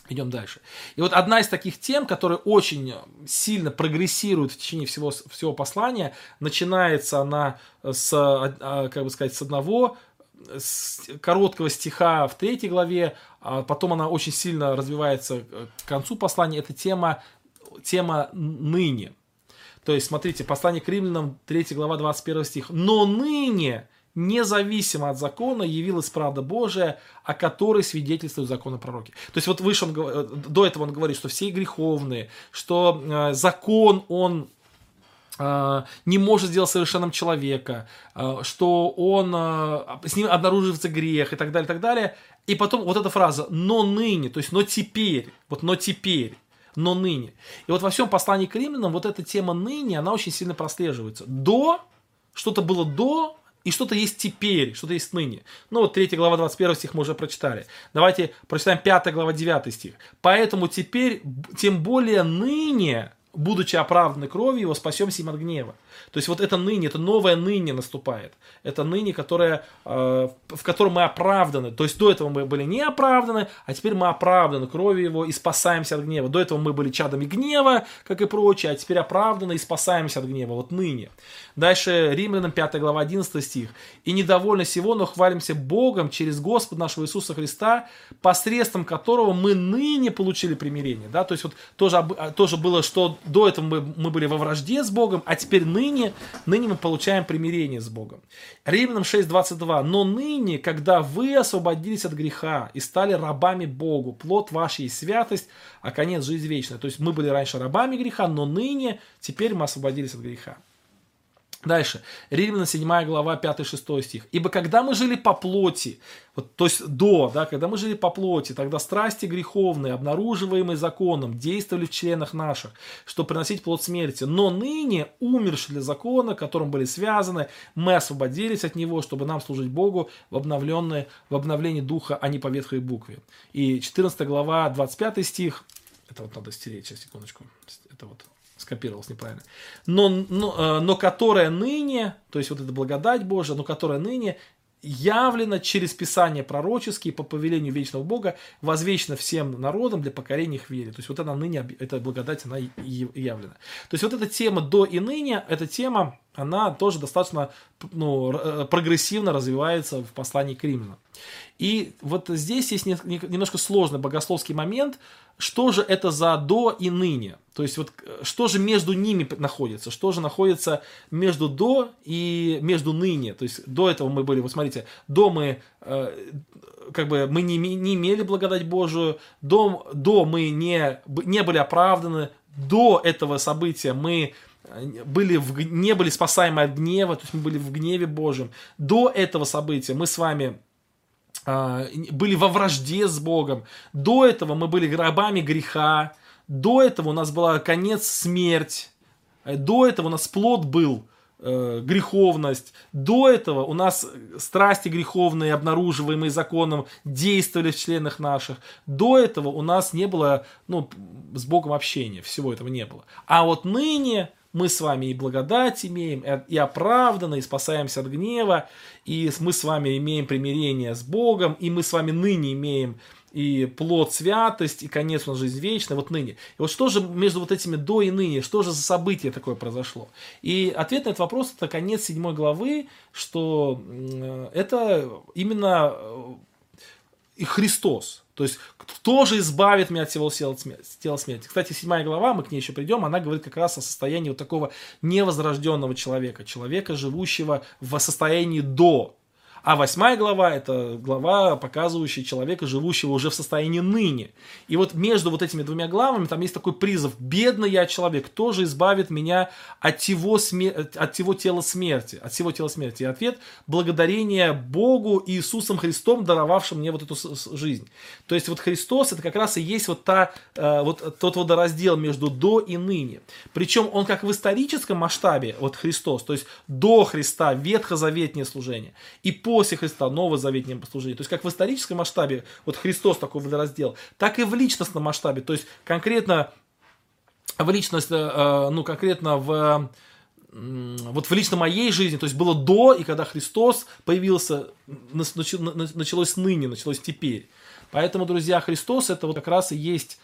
Идем дальше. И вот одна из таких тем, которая очень сильно прогрессирует в течение всего, всего послания, начинается она с, а, а, как бы сказать, с одного короткого стиха в третьей главе, а потом она очень сильно развивается к концу послания. Это тема, тема ныне. То есть, смотрите, послание к римлянам, 3 глава, 21 стих. «Но ныне независимо от закона, явилась правда Божия, о которой свидетельствуют законы пророки. То есть вот выше он, э, до этого он говорит, что все греховные, что э, закон, он не может сделать совершенным человека, э, что он, э, с ним обнаруживается грех и так далее, и так далее. И потом вот эта фраза «но ныне», то есть «но теперь», вот «но теперь», но ныне. И вот во всем послании к римлянам вот эта тема ныне, она очень сильно прослеживается. До, что-то было до, и что-то есть теперь, что-то есть ныне. Ну вот 3 глава 21 стих мы уже прочитали. Давайте прочитаем 5 глава 9 стих. Поэтому теперь, тем более ныне, будучи оправданы кровью его, спасемся им от гнева. То есть вот это ныне, это новое ныне наступает. Это ныне, которое, э, в котором мы оправданы. То есть до этого мы были не оправданы, а теперь мы оправданы кровью его и спасаемся от гнева. До этого мы были чадами гнева, как и прочее, а теперь оправданы и спасаемся от гнева. Вот ныне. Дальше Римлянам 5 глава 11 стих. «И недовольны всего, но хвалимся Богом через Господа нашего Иисуса Христа, посредством которого мы ныне получили примирение». Да? То есть вот тоже, тоже было, что до этого мы, мы были во вражде с Богом, а теперь ныне, ныне мы получаем примирение с Богом. Римлянам 6.22. «Но ныне, когда вы освободились от греха и стали рабами Богу, плод вашей святость, а конец жизнь вечная». То есть мы были раньше рабами греха, но ныне, теперь мы освободились от греха. Дальше. Римляна 7 глава 5-6 стих. «Ибо когда мы жили по плоти, вот, то есть до, да, когда мы жили по плоти, тогда страсти греховные, обнаруживаемые законом, действовали в членах наших, чтобы приносить плод смерти. Но ныне, умерши для закона, которым были связаны, мы освободились от него, чтобы нам служить Богу в, обновленное, в обновлении духа, а не по ветхой букве». И 14 глава 25 стих. Это вот надо стереть, сейчас, секундочку. Это вот скопировалось неправильно, но, но, э, но которая ныне, то есть вот эта благодать Божия, но которая ныне явлено через Писание пророческие по повелению вечного Бога, возвечно всем народам для покорения их вере. То есть вот она ныне, эта благодать, она явлена. То есть вот эта тема до и ныне, эта тема, она тоже достаточно ну, э, прогрессивно развивается в послании к римлянам. И вот здесь есть немножко сложный богословский момент, что же это за до и ныне. То есть вот что же между ними находится, что же находится между до и между ныне. То есть до этого мы были, вот смотрите, до мы э, как бы мы не, не имели благодать Божию, до, до мы не, не были оправданы, до этого события мы были в, не были спасаемы от гнева, то есть мы были в гневе Божьем. До этого события мы с вами были во вражде с Богом. До этого мы были гробами греха. До этого у нас была конец смерть. До этого у нас плод был э, греховность. До этого у нас страсти греховные, обнаруживаемые законом, действовали в членах наших. До этого у нас не было ну, с Богом общения. Всего этого не было. А вот ныне мы с вами и благодать имеем, и оправданы, и спасаемся от гнева, и мы с вами имеем примирение с Богом, и мы с вами ныне имеем и плод святость, и конец у нас жизнь вечная, вот ныне. И вот что же между вот этими до и ныне, что же за событие такое произошло? И ответ на этот вопрос это конец седьмой главы, что это именно э, и Христос. То есть, кто же избавит меня от всего тела смерти? Кстати, седьмая глава, мы к ней еще придем, она говорит как раз о состоянии вот такого невозрожденного человека, человека, живущего в состоянии до а восьмая глава – это глава, показывающая человека, живущего уже в состоянии ныне. И вот между вот этими двумя главами там есть такой призыв «Бедный я человек, кто же избавит меня от всего, смер... от всего тела смерти?» От всего тела смерти. И ответ – благодарение Богу Иисусом Христом, даровавшим мне вот эту жизнь. То есть вот Христос – это как раз и есть вот, та, э, вот тот водораздел между «до» и «ныне». Причем он как в историческом масштабе, вот Христос, то есть до Христа, ветхозаветнее служение, и после Христа, новозаветнее служение. То есть как в историческом масштабе, вот Христос такой водораздел, так и в личностном масштабе. То есть конкретно в личность, э, ну конкретно в вот в лично моей жизни, то есть было до, и когда Христос появился, началось ныне, началось теперь. Поэтому, друзья, Христос это вот как раз и есть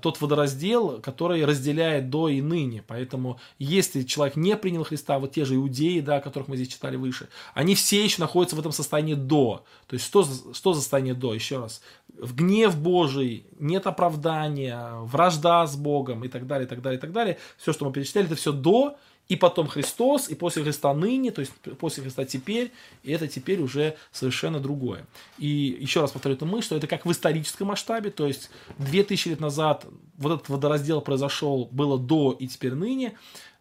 тот водораздел, который разделяет до и ныне. Поэтому, если человек не принял Христа, вот те же иудеи, да, о которых мы здесь читали выше, они все еще находятся в этом состоянии до. То есть, что, что за состояние до? Еще раз. В гнев Божий, нет оправдания, вражда с Богом и так далее, и так далее, и так далее. Все, что мы перечисляли, это все до, и потом Христос, и после Христа ныне, то есть после Христа теперь, и это теперь уже совершенно другое. И еще раз повторю эту мысль, что это как в историческом масштабе, то есть 2000 лет назад вот этот водораздел произошел, было до и теперь ныне,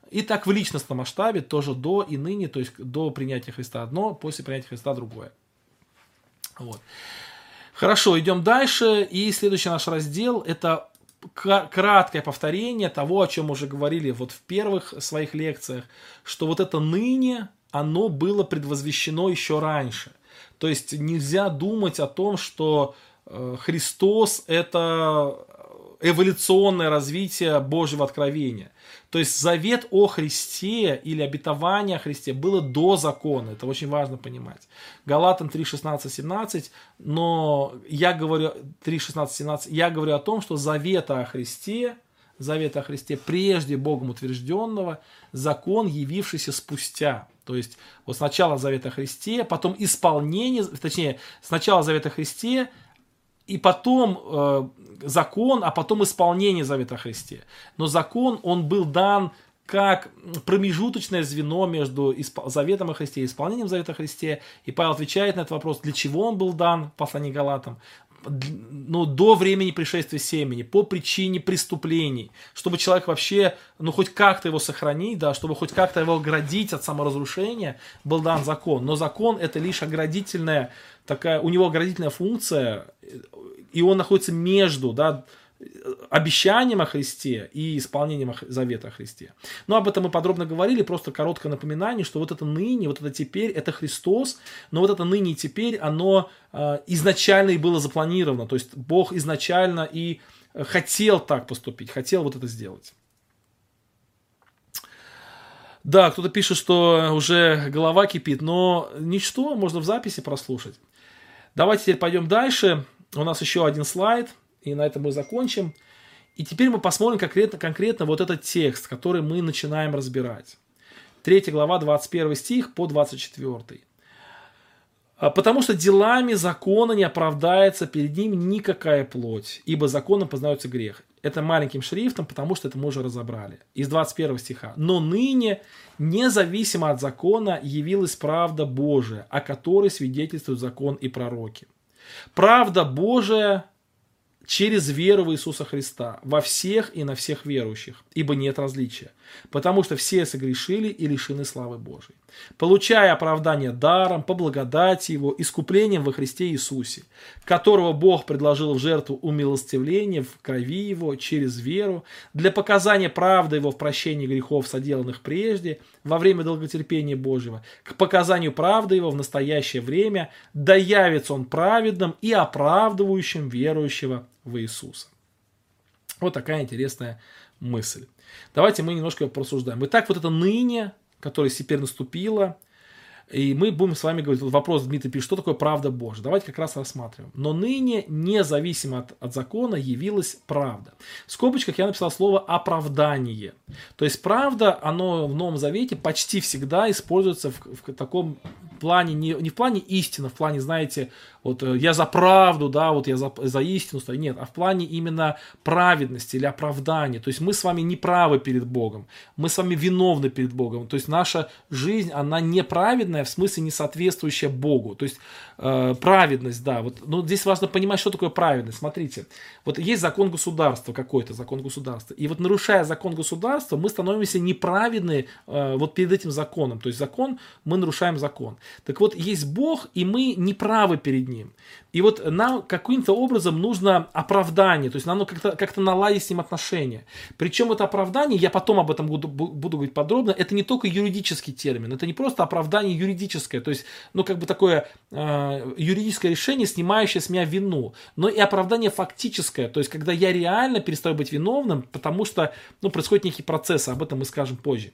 и так в личностном масштабе тоже до и ныне, то есть до принятия Христа одно, после принятия Христа другое. Вот. Хорошо, идем дальше. И следующий наш раздел это краткое повторение того, о чем уже говорили вот в первых своих лекциях, что вот это ныне, оно было предвозвещено еще раньше. То есть нельзя думать о том, что э, Христос это эволюционное развитие Божьего откровения. То есть завет о Христе или обетование о Христе было до закона. Это очень важно понимать. Галатам 3, 16, 17. Но я говорю 3, 16, 17. Я говорю о том, что завета о Христе, завета о Христе прежде Богом утвержденного, закон, явившийся спустя. То есть вот сначала завет о Христе, потом исполнение, точнее, сначала завет о Христе, и потом э, закон, а потом исполнение Завета о Христе. Но закон, он был дан как промежуточное звено между Заветом о Христе и исполнением Завета о Христе. И Павел отвечает на этот вопрос, для чего он был дан, послание Галатам. ну, до времени пришествия семени, по причине преступлений, чтобы человек вообще, ну, хоть как-то его сохранить, да, чтобы хоть как-то его оградить от саморазрушения, был дан закон. Но закон это лишь оградительная такая, у него оградительная функция, и он находится между, да, обещанием о Христе и исполнением завета о Христе. Но об этом мы подробно говорили, просто короткое напоминание, что вот это ныне, вот это теперь, это Христос, но вот это ныне и теперь, оно э, изначально и было запланировано, то есть Бог изначально и хотел так поступить, хотел вот это сделать. Да, кто-то пишет, что уже голова кипит, но ничто, можно в записи прослушать. Давайте теперь пойдем дальше. У нас еще один слайд – и на этом мы закончим. И теперь мы посмотрим конкретно, конкретно вот этот текст, который мы начинаем разбирать. 3 глава, 21 стих по 24. «А «Потому что делами закона не оправдается перед ним никакая плоть, ибо законом познается грех». Это маленьким шрифтом, потому что это мы уже разобрали. Из 21 стиха. «Но ныне, независимо от закона, явилась правда Божия, о которой свидетельствуют закон и пророки. Правда Божия через веру в Иисуса Христа во всех и на всех верующих, ибо нет различия, потому что все согрешили и лишены славы Божией получая оправдание даром, по благодати Его, искуплением во Христе Иисусе, которого Бог предложил в жертву умилостивления в крови Его через веру, для показания правды Его в прощении грехов, соделанных прежде, во время долготерпения Божьего, к показанию правды Его в настоящее время, да явится Он праведным и оправдывающим верующего в Иисуса. Вот такая интересная мысль. Давайте мы немножко просуждаем. Итак, вот это ныне которая теперь наступила. И мы будем с вами говорить, вот вопрос Дмитрий пишет, что такое правда Божья. Давайте как раз рассматриваем. Но ныне, независимо от, от закона, явилась правда. В скобочках я написал слово оправдание. То есть правда, оно в Новом Завете почти всегда используется в, в таком плане, не, не в плане истины, в плане, знаете, вот э, я за правду, да, вот я за, за истину стою. Нет, а в плане именно праведности или оправдания. То есть мы с вами не правы перед Богом, мы с вами виновны перед Богом. То есть наша жизнь, она неправедная, в смысле не соответствующая Богу. То есть э, праведность, да, вот, но здесь важно понимать, что такое праведность. Смотрите, вот есть закон государства какой-то, закон государства. И вот нарушая закон государства, мы становимся неправедны э, вот перед этим законом. То есть закон, мы нарушаем закон. Так вот, есть Бог, и мы неправы перед Ним. И вот нам каким-то образом нужно оправдание, то есть нам как-то как наладить с ним отношения. Причем это оправдание, я потом об этом буду, буду говорить подробно, это не только юридический термин, это не просто оправдание юридическое, то есть, ну, как бы такое э, юридическое решение, снимающее с меня вину, но и оправдание фактическое, то есть, когда я реально перестаю быть виновным, потому что, ну, происходит некий процесс, об этом мы скажем позже.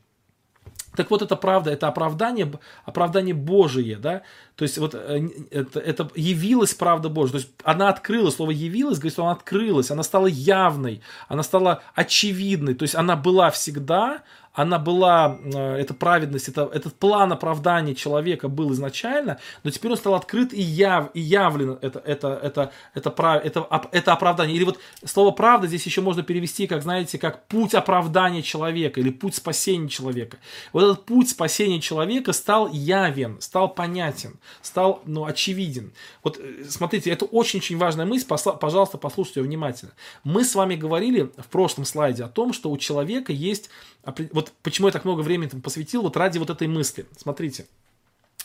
Так вот, это правда, это оправдание, оправдание Божие, да, то есть вот э, это, это явилась правда Божия, то есть она открылась, слово явилась, говорит, что она открылась, она стала явной, она стала очевидной, то есть она была всегда, она была, э, эта праведность, это, этот план оправдания человека был изначально, но теперь он стал открыт и, яв, и явлен, это, это, это, это, прав, это, это оправдание. Или вот слово правда здесь еще можно перевести, как, знаете, как путь оправдания человека или путь спасения человека. Вот этот путь спасения человека стал явен, стал понятен, стал ну, очевиден. Вот э, смотрите, это очень-очень важная мысль, пожалуйста, послушайте ее внимательно. Мы с вами говорили в прошлом слайде о том, что у человека есть вот почему я так много времени там посвятил, вот ради вот этой мысли. Смотрите,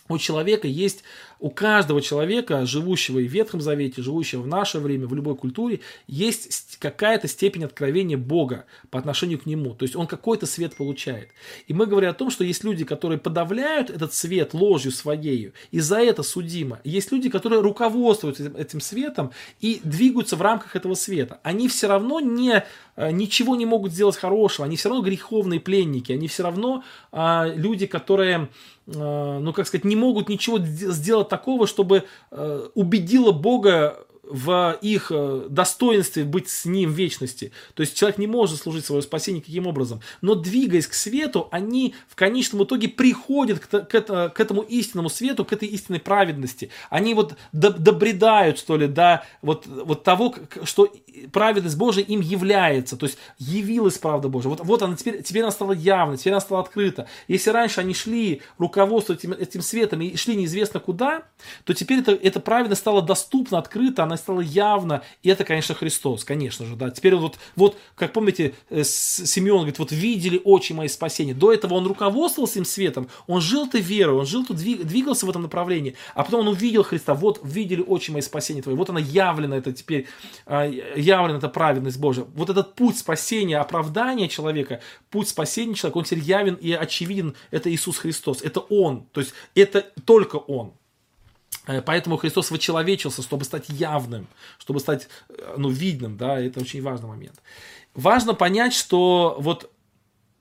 у человека есть, у каждого человека, живущего и в Ветхом Завете, живущего в наше время, в любой культуре, есть какая-то степень откровения Бога по отношению к нему. То есть он какой-то свет получает. И мы говорим о том, что есть люди, которые подавляют этот свет ложью своей, и за это судимо. Есть люди, которые руководствуются этим светом и двигаются в рамках этого света. Они все равно не, э, ничего не могут сделать хорошего, они все равно греховные пленники, они все равно а, люди, которые Э, ну, как сказать, не могут ничего сделать такого, чтобы э, убедило Бога в их э, достоинстве быть с ним в вечности. То есть человек не может служить свое спасение каким образом. Но двигаясь к свету, они в конечном итоге приходят к, к, это, к этому истинному свету, к этой истинной праведности. Они вот добредают, что ли, до вот, вот того, что праведность Божия им является. То есть явилась правда Божия. Вот, вот она теперь, теперь она стала явной, теперь она стала открыта. Если раньше они шли, руководствуясь этим, этим светом и шли неизвестно куда, то теперь это, эта праведность стала доступна, открыта, она стала явна, и это, конечно, Христос, конечно же, да. Теперь вот, вот как помните, э, Симеон говорит, вот видели очи мои спасения. До этого он руководствовался им светом, он жил этой верой, он жил тут, двигался в этом направлении, а потом он увидел Христа, вот видели очи мои спасения твои, вот она явлена, это теперь, а, явлена эта праведность Божия. Вот этот путь спасения, оправдания человека, путь спасения человека, он теперь явен и очевиден, это Иисус Христос, это Он, то есть это только Он. Э, поэтому Христос вычеловечился, чтобы стать явным, чтобы стать э, ну, видным, да, это очень важный момент. Важно понять, что вот,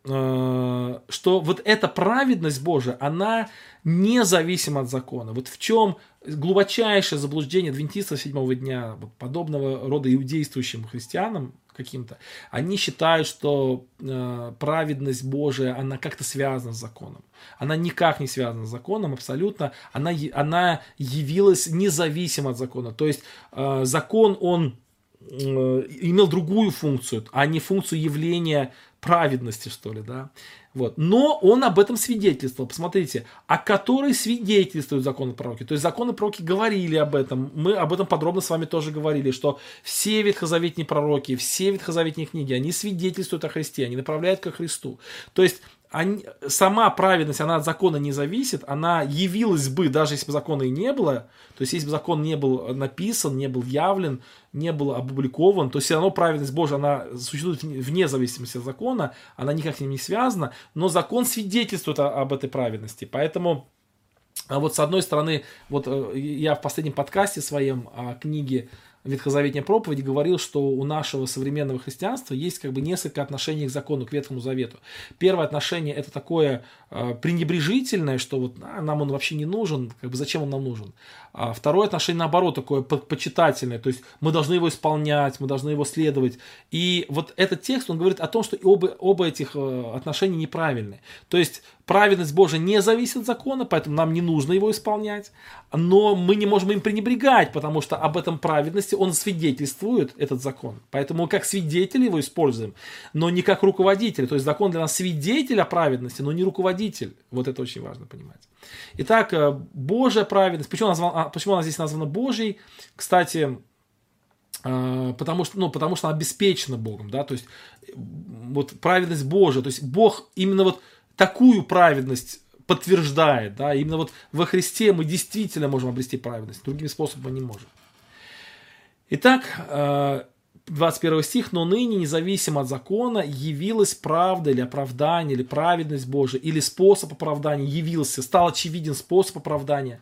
э, что вот эта праведность Божия, она независима от закона. Вот в чем глубочайшее заблуждение адвентистов седьмого дня, подобного рода иудействующим христианам, каким-то, они считают, что э, праведность Божия, она как-то связана с законом. Она никак не связана с законом, абсолютно. Она, она явилась независимо от закона. То есть э, закон, он э, имел другую функцию, а не функцию явления праведности, что ли, да. Вот. Но он об этом свидетельствовал. Посмотрите, о которой свидетельствуют законы пророки. То есть законы пророки говорили об этом. Мы об этом подробно с вами тоже говорили, что все ветхозаветные пророки, все ветхозаветные книги, они свидетельствуют о Христе, они направляют ко Христу. То есть они, сама праведность, она от закона не зависит, она явилась бы, даже если бы закона и не было, то есть если бы закон не был написан, не был явлен, не был опубликован, то все равно праведность Божия, она существует вне зависимости от закона, она никак с ним не связана, но закон свидетельствует об этой праведности, поэтому а вот с одной стороны, вот э, я в последнем подкасте своем о книге ветхозаветной проповеди говорил, что у нашего современного христианства есть как бы несколько отношений к закону, к Ветхому Завету. Первое отношение это такое э, пренебрежительное, что вот а, нам он вообще не нужен, как бы зачем он нам нужен. А второе отношение, наоборот, такое почитательное, то есть мы должны его исполнять, мы должны его следовать. И вот этот текст, он говорит о том, что оба, оба этих э, отношения неправильны. То есть праведность Божия не зависит от закона, поэтому нам не нужно его исполнять, но мы не можем им пренебрегать, потому что об этом праведности он свидетельствует, этот закон. Поэтому мы как свидетели его используем, но не как руководитель. То есть закон для нас свидетель о праведности, но не руководитель. Вот это очень важно понимать. Итак, э, Божья праведность. Почему, назван, почему она здесь названа Божьей? Кстати, э, потому что, ну, потому что она обеспечена Богом, да, то есть вот праведность Божия, то есть Бог именно вот такую праведность подтверждает, да, именно вот во Христе мы действительно можем обрести праведность, другими способами не можем. Итак, э, 21 стих, но ныне, независимо от закона, явилась правда или оправдание, или праведность Божия, или способ оправдания явился, стал очевиден способ оправдания,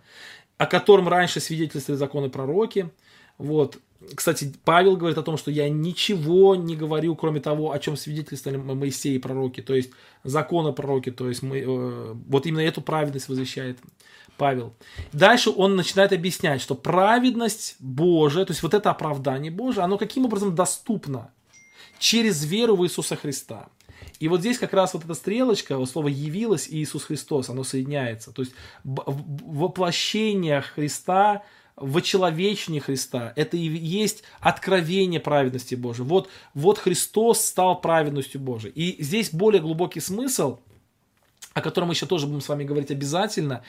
о котором раньше свидетельствовали законы пророки. Вот. Кстати, Павел говорит о том, что я ничего не говорю, кроме того, о чем свидетельствовали Моисей и пророки, то есть законы пророки, то есть мы, э, вот именно эту праведность возвещает Павел. Дальше он начинает объяснять, что праведность Божия, то есть вот это оправдание Божие, оно каким образом доступно? Через веру в Иисуса Христа. И вот здесь как раз вот эта стрелочка, вот слово «явилось» и Иисус Христос, оно соединяется. То есть воплощение Христа, вочеловечение Христа, это и есть откровение праведности Божией. Вот, вот Христос стал праведностью Божией. И здесь более глубокий смысл – о котором мы еще тоже будем с вами говорить обязательно,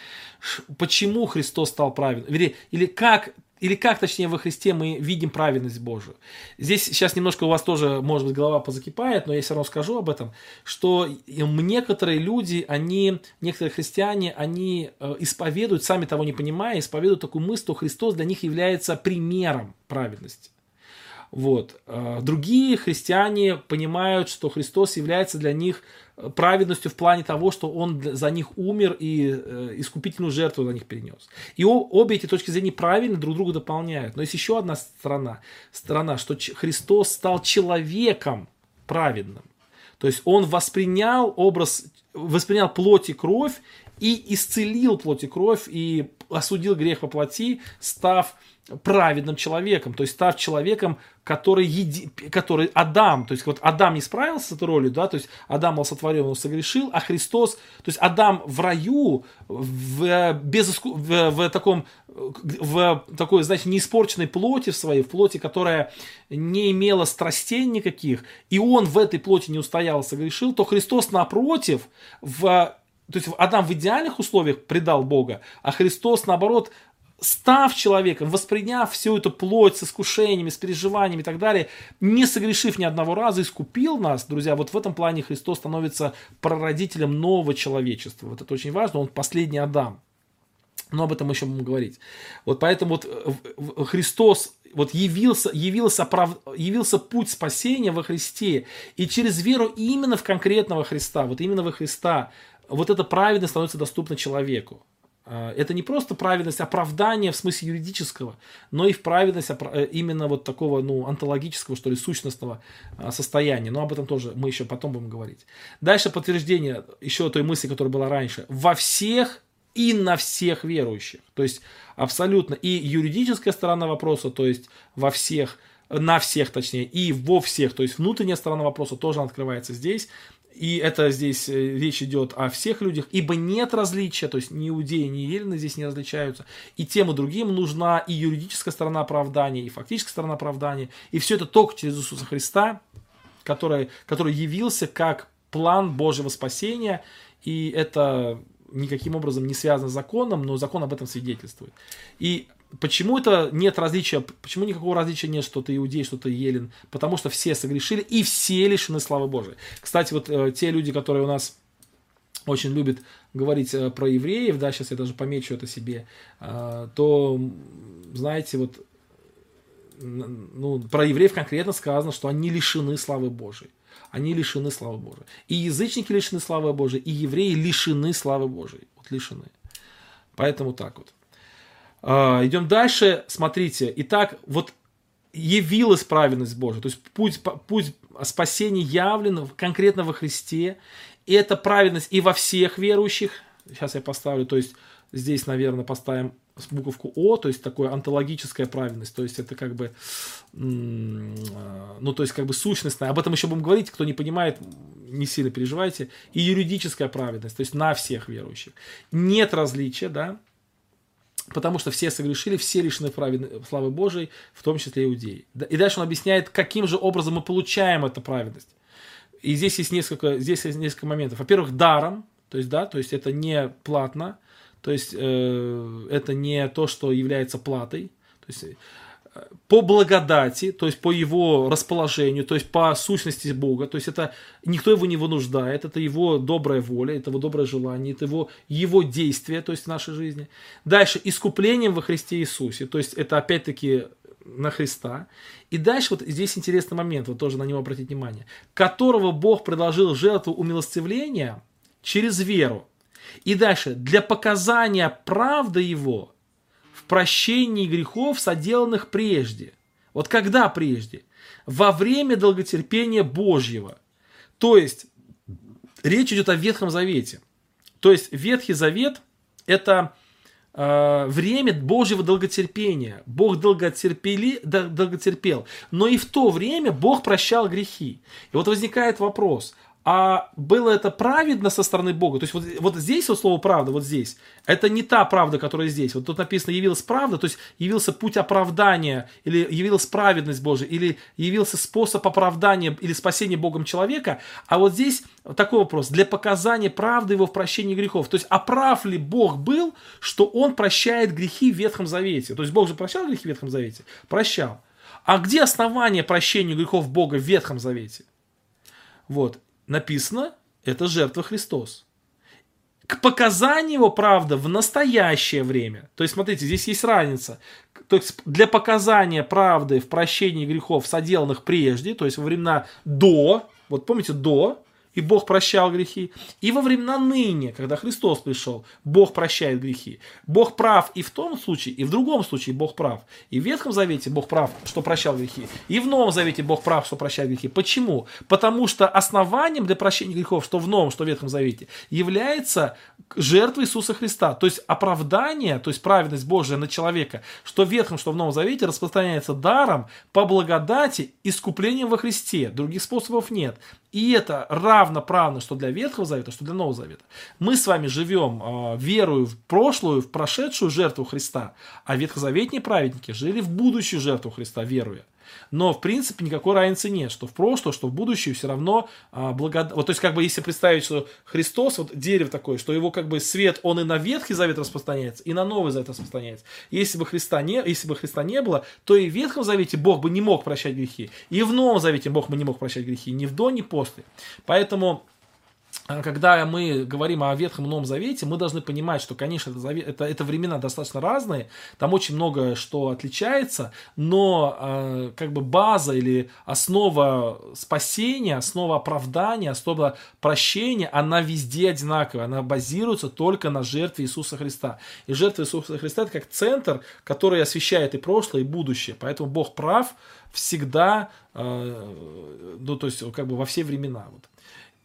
почему Христос стал праведным, или, или как или как, точнее, во Христе мы видим праведность Божию. Здесь сейчас немножко у вас тоже, может быть, голова позакипает, но я все равно скажу об этом, что некоторые люди, они, некоторые христиане, они э, исповедуют, сами того не понимая, исповедуют такую мысль, что Христос для них является примером праведности. Вот. Э, другие христиане понимают, что Христос является для них праведностью в плане того, что он за них умер и э, искупительную жертву за них перенес. И обе эти точки зрения правильно друг друга дополняют. Но есть еще одна сторона, сторона что Христос стал человеком праведным. То есть он воспринял образ, воспринял плоть и кровь и исцелил плоть и кровь и осудил грех по плоти, став праведным человеком, то есть став человеком, который, еди, который Адам, то есть вот Адам не справился с этой ролью, да, то есть Адам был сотворен, он согрешил, а Христос, то есть Адам в раю, в, без, в, в таком, в такой, знаете, неиспорченной плоти в своей, в плоти, которая не имела страстей никаких, и он в этой плоти не устоял, согрешил, то Христос напротив, в то есть Адам в идеальных условиях предал Бога, а Христос, наоборот, став человеком, восприняв всю эту плоть с искушениями, с переживаниями и так далее, не согрешив ни одного раза, искупил нас, друзья, вот в этом плане Христос становится прародителем нового человечества. Вот это очень важно, он последний Адам. Но об этом еще будем говорить. Вот поэтому вот э, Христос вот явился, явился, прав, явился путь спасения во Христе. И через веру именно в конкретного Христа, вот именно во Христа, вот эта праведность становится доступна человеку. А, это не просто праведность оправдания в смысле юридического, но и в праведность э, именно вот такого, ну, онтологического, что ли, сущностного а, состояния. Но об этом тоже мы еще потом будем говорить. Дальше подтверждение еще той мысли, которая была раньше. Во всех и на всех верующих. То есть абсолютно и юридическая сторона вопроса, то есть во всех, на всех точнее, и во всех, то есть внутренняя сторона вопроса тоже открывается здесь. И это здесь э, речь идет о всех людях, ибо нет различия, то есть ни иудеи, ни елены здесь не различаются. И тем и другим нужна и юридическая сторона оправдания, и фактическая сторона оправдания. И все это только через Иисуса Христа, который, который явился как план Божьего спасения. И это никаким образом не связано с законом, но закон об этом свидетельствует. И Почему это нет различия? Почему никакого различия нет, что ты иудей, что ты елен? Потому что все согрешили и все лишены славы Божией. Кстати, вот э, те люди, которые у нас очень любят говорить э, про евреев, да, сейчас я даже помечу это себе, э, то, знаете, вот ну, про евреев конкретно сказано, что они лишены славы Божией. Они лишены славы Божией. И язычники лишены славы Божией, и евреи лишены славы Божией. Вот лишены. Поэтому так вот. А, идем дальше, смотрите. Итак, вот явилась праведность Божия, то есть путь, путь спасения явлен конкретно во Христе, и это праведность и во всех верующих, сейчас я поставлю, то есть здесь, наверное, поставим буковку О, то есть такое антологическая праведность, то есть это как бы, ну, то есть как бы сущностная, об этом еще будем говорить, кто не понимает, не сильно переживайте, и юридическая праведность, то есть на всех верующих. Нет различия, да, потому что все согрешили, все лишены славы Божией, в том числе иудеи. И дальше он объясняет, каким же образом мы получаем эту праведность. И здесь есть несколько, здесь есть несколько моментов. Во-первых, даром, то есть, да, то есть это не платно, то есть э, это не то, что является платой. То есть по благодати, то есть по его расположению, то есть по сущности Бога, то есть это никто его не вынуждает, это его добрая воля, это его доброе желание, это его, его действие, то есть в нашей жизни. Дальше, искуплением во Христе Иисусе, то есть это опять-таки на Христа. И дальше вот здесь интересный момент, вот тоже на него обратить внимание, которого Бог предложил жертву умилостивления через веру. И дальше, для показания правды Его – прощении грехов, соделанных прежде. Вот когда прежде? Во время долготерпения Божьего. То есть, речь идет о Ветхом Завете. То есть, Ветхий Завет – это э, время Божьего долготерпения. Бог долготерпели, долготерпел. Но и в то время Бог прощал грехи. И вот возникает вопрос – а было это праведно со стороны Бога. То есть вот, вот здесь вот слово правда, вот здесь, это не та правда, которая здесь. Вот тут написано явилась правда, то есть явился путь оправдания, или явилась праведность Божия, или явился способ оправдания или спасения Богом человека. А вот здесь такой вопрос, для показания правды его в прощении грехов. То есть, а прав ли Бог был, что он прощает грехи в Ветхом Завете? То есть, Бог же прощал грехи в Ветхом Завете? Прощал. А где основание прощения грехов Бога в Ветхом Завете? Вот написано, это жертва Христос. К показанию его, правда, в настоящее время. То есть, смотрите, здесь есть разница. То есть, для показания правды в прощении грехов, соделанных прежде, то есть во времена до, вот помните, до, и Бог прощал грехи. И во времена ныне, когда Христос пришел, Бог прощает грехи. Бог прав и в том случае, и в другом случае Бог прав. И в Ветхом Завете Бог прав, что прощал грехи. И в Новом Завете Бог прав, что прощает грехи. Почему? Потому что основанием для прощения грехов, что в Новом, что в Ветхом Завете, является жертва Иисуса Христа. То есть оправдание, то есть праведность Божия на человека, что в Ветхом, что в Новом Завете распространяется даром по благодати искуплением во Христе. Других способов нет. И это равноправно, что для Ветхого Завета, что для Нового Завета. Мы с вами живем, э, верую в прошлую, в прошедшую жертву Христа, а ветхозаветные праведники жили в будущую жертву Христа, веруя. Но, в принципе, никакой разницы нет, что в прошлое, что в будущее все равно а, благод... Вот, то есть, как бы, если представить, что Христос, вот дерево такое, что его, как бы, свет, он и на Ветхий Завет распространяется, и на Новый Завет распространяется. Если бы Христа не, если бы Христа не было, то и в Ветхом Завете Бог бы не мог прощать грехи, и в Новом Завете Бог бы не мог прощать грехи, ни в до, ни после. Поэтому когда мы говорим о Ветхом и Новом Завете, мы должны понимать, что, конечно, это, это, это времена достаточно разные, там очень много что отличается, но э, как бы база или основа спасения, основа оправдания, основа прощения, она везде одинаковая, она базируется только на жертве Иисуса Христа. И жертва Иисуса Христа это как центр, который освещает и прошлое, и будущее. Поэтому Бог прав всегда, э, ну то есть как бы во все времена. Вот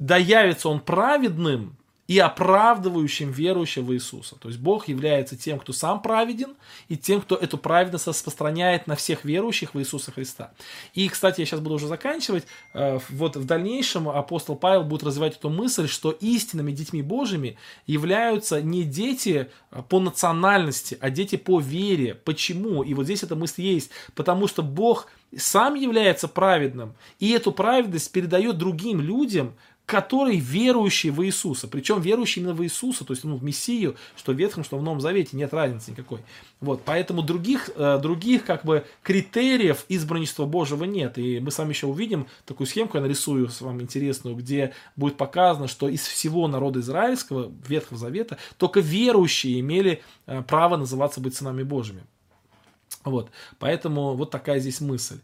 да явится он праведным и оправдывающим верующего Иисуса. То есть Бог является тем, кто сам праведен, и тем, кто эту праведность распространяет на всех верующих в Иисуса Христа. И, кстати, я сейчас буду уже заканчивать. Э, вот в дальнейшем апостол Павел будет развивать эту мысль, что истинными детьми Божьими являются не дети по национальности, а дети по вере. Почему? И вот здесь эта мысль есть. Потому что Бог сам является праведным, и эту праведность передает другим людям, который верующий в Иисуса. Причем верующий именно в Иисуса, то есть ну, в Мессию, что в Ветхом, что в Новом Завете, нет разницы никакой. Вот, поэтому других, э, других как бы критериев избранничества Божьего нет. И мы с вами еще увидим такую схемку, я нарисую с вами интересную, где будет показано, что из всего народа израильского, Ветхого Завета, только верующие имели э, право называться быть сынами Божьими. Вот, поэтому вот такая здесь мысль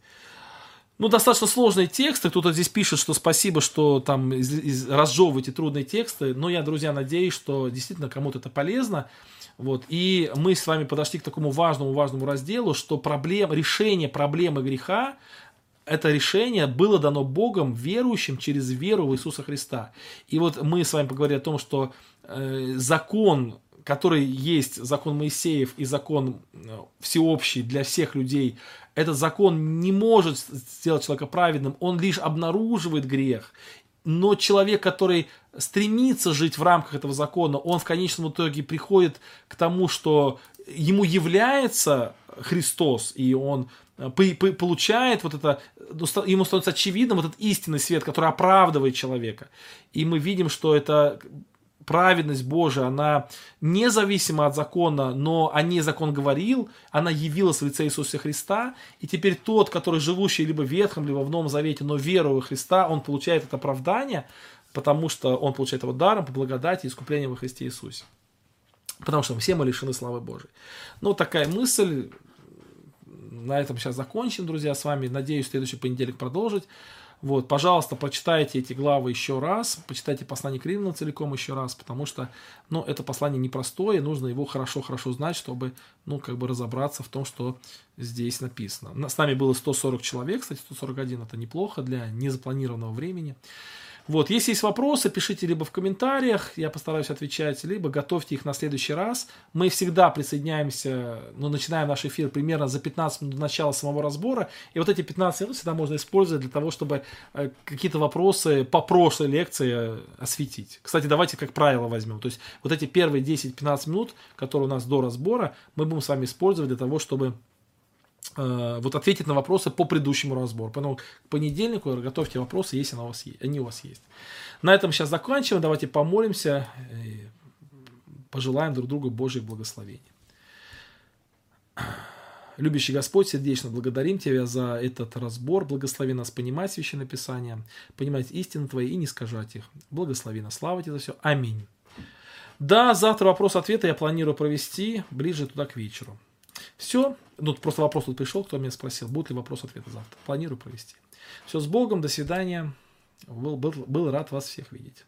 ну, достаточно сложные тексты. Кто-то здесь пишет, что спасибо, что там из, из, разжевываете трудные тексты. Но я, друзья, надеюсь, что действительно кому-то это полезно. Вот. И мы с вами подошли к такому важному, важному разделу, что проблем, решение проблемы греха, это решение было дано Богом верующим через веру в Иисуса Христа. И вот мы с вами поговорили о том, что э, закон который есть закон Моисеев и закон э, всеобщий для всех людей, этот закон не может сделать человека праведным, он лишь обнаруживает грех. Но человек, который стремится жить в рамках этого закона, он в конечном итоге приходит к тому, что ему является Христос, и он э, получает вот это, ну, ему становится очевидным вот этот истинный свет, который оправдывает человека. И мы видим, что это праведность Божия, она независима от закона, но о ней закон говорил, она явилась в лице Иисуса Христа, и теперь тот, который живущий либо в Ветхом, либо в Новом Завете, но веруя Христа, он получает это оправдание, потому что он получает его даром по благодати и искуплению во Христе Иисусе. Потому что все мы лишены славы Божией. Ну, такая мысль. На этом сейчас закончим, друзья, с вами. Надеюсь, в следующий понедельник продолжить. Вот, пожалуйста, прочитайте эти главы еще раз, почитайте послание к Римлянам целиком еще раз, потому что, ну, это послание непростое, нужно его хорошо-хорошо знать, чтобы, ну, как бы разобраться в том, что здесь написано. С нами было 140 человек, кстати, 141 это неплохо для незапланированного времени. Вот, если есть вопросы, пишите либо в комментариях, я постараюсь отвечать, либо готовьте их на следующий раз. Мы всегда присоединяемся, ну, начинаем наш эфир примерно за 15 минут до начала самого разбора, и вот эти 15 минут всегда можно использовать для того, чтобы э, какие-то вопросы по прошлой лекции э, осветить. Кстати, давайте как правило возьмем. То есть вот эти первые 10-15 минут, которые у нас до разбора, мы будем с вами использовать для того, чтобы вот ответить на вопросы по предыдущему разбору. Поэтому к понедельнику готовьте вопросы, если у вас. Они у вас есть. На этом сейчас заканчиваем. Давайте помолимся и пожелаем друг другу Божьих благословений. Любящий Господь, сердечно благодарим Тебя за этот разбор. Благослови нас понимать Священное Писание, понимать истины Твои и не скажать их. Благослови нас. Слава Тебе за все. Аминь. Да, завтра вопрос-ответы я планирую провести ближе туда к вечеру. Все. Ну, просто вопрос тут пришел, кто меня спросил, будет ли вопрос-ответы завтра. Планирую провести. Все, с Богом, до свидания. Был, был, был рад вас всех видеть.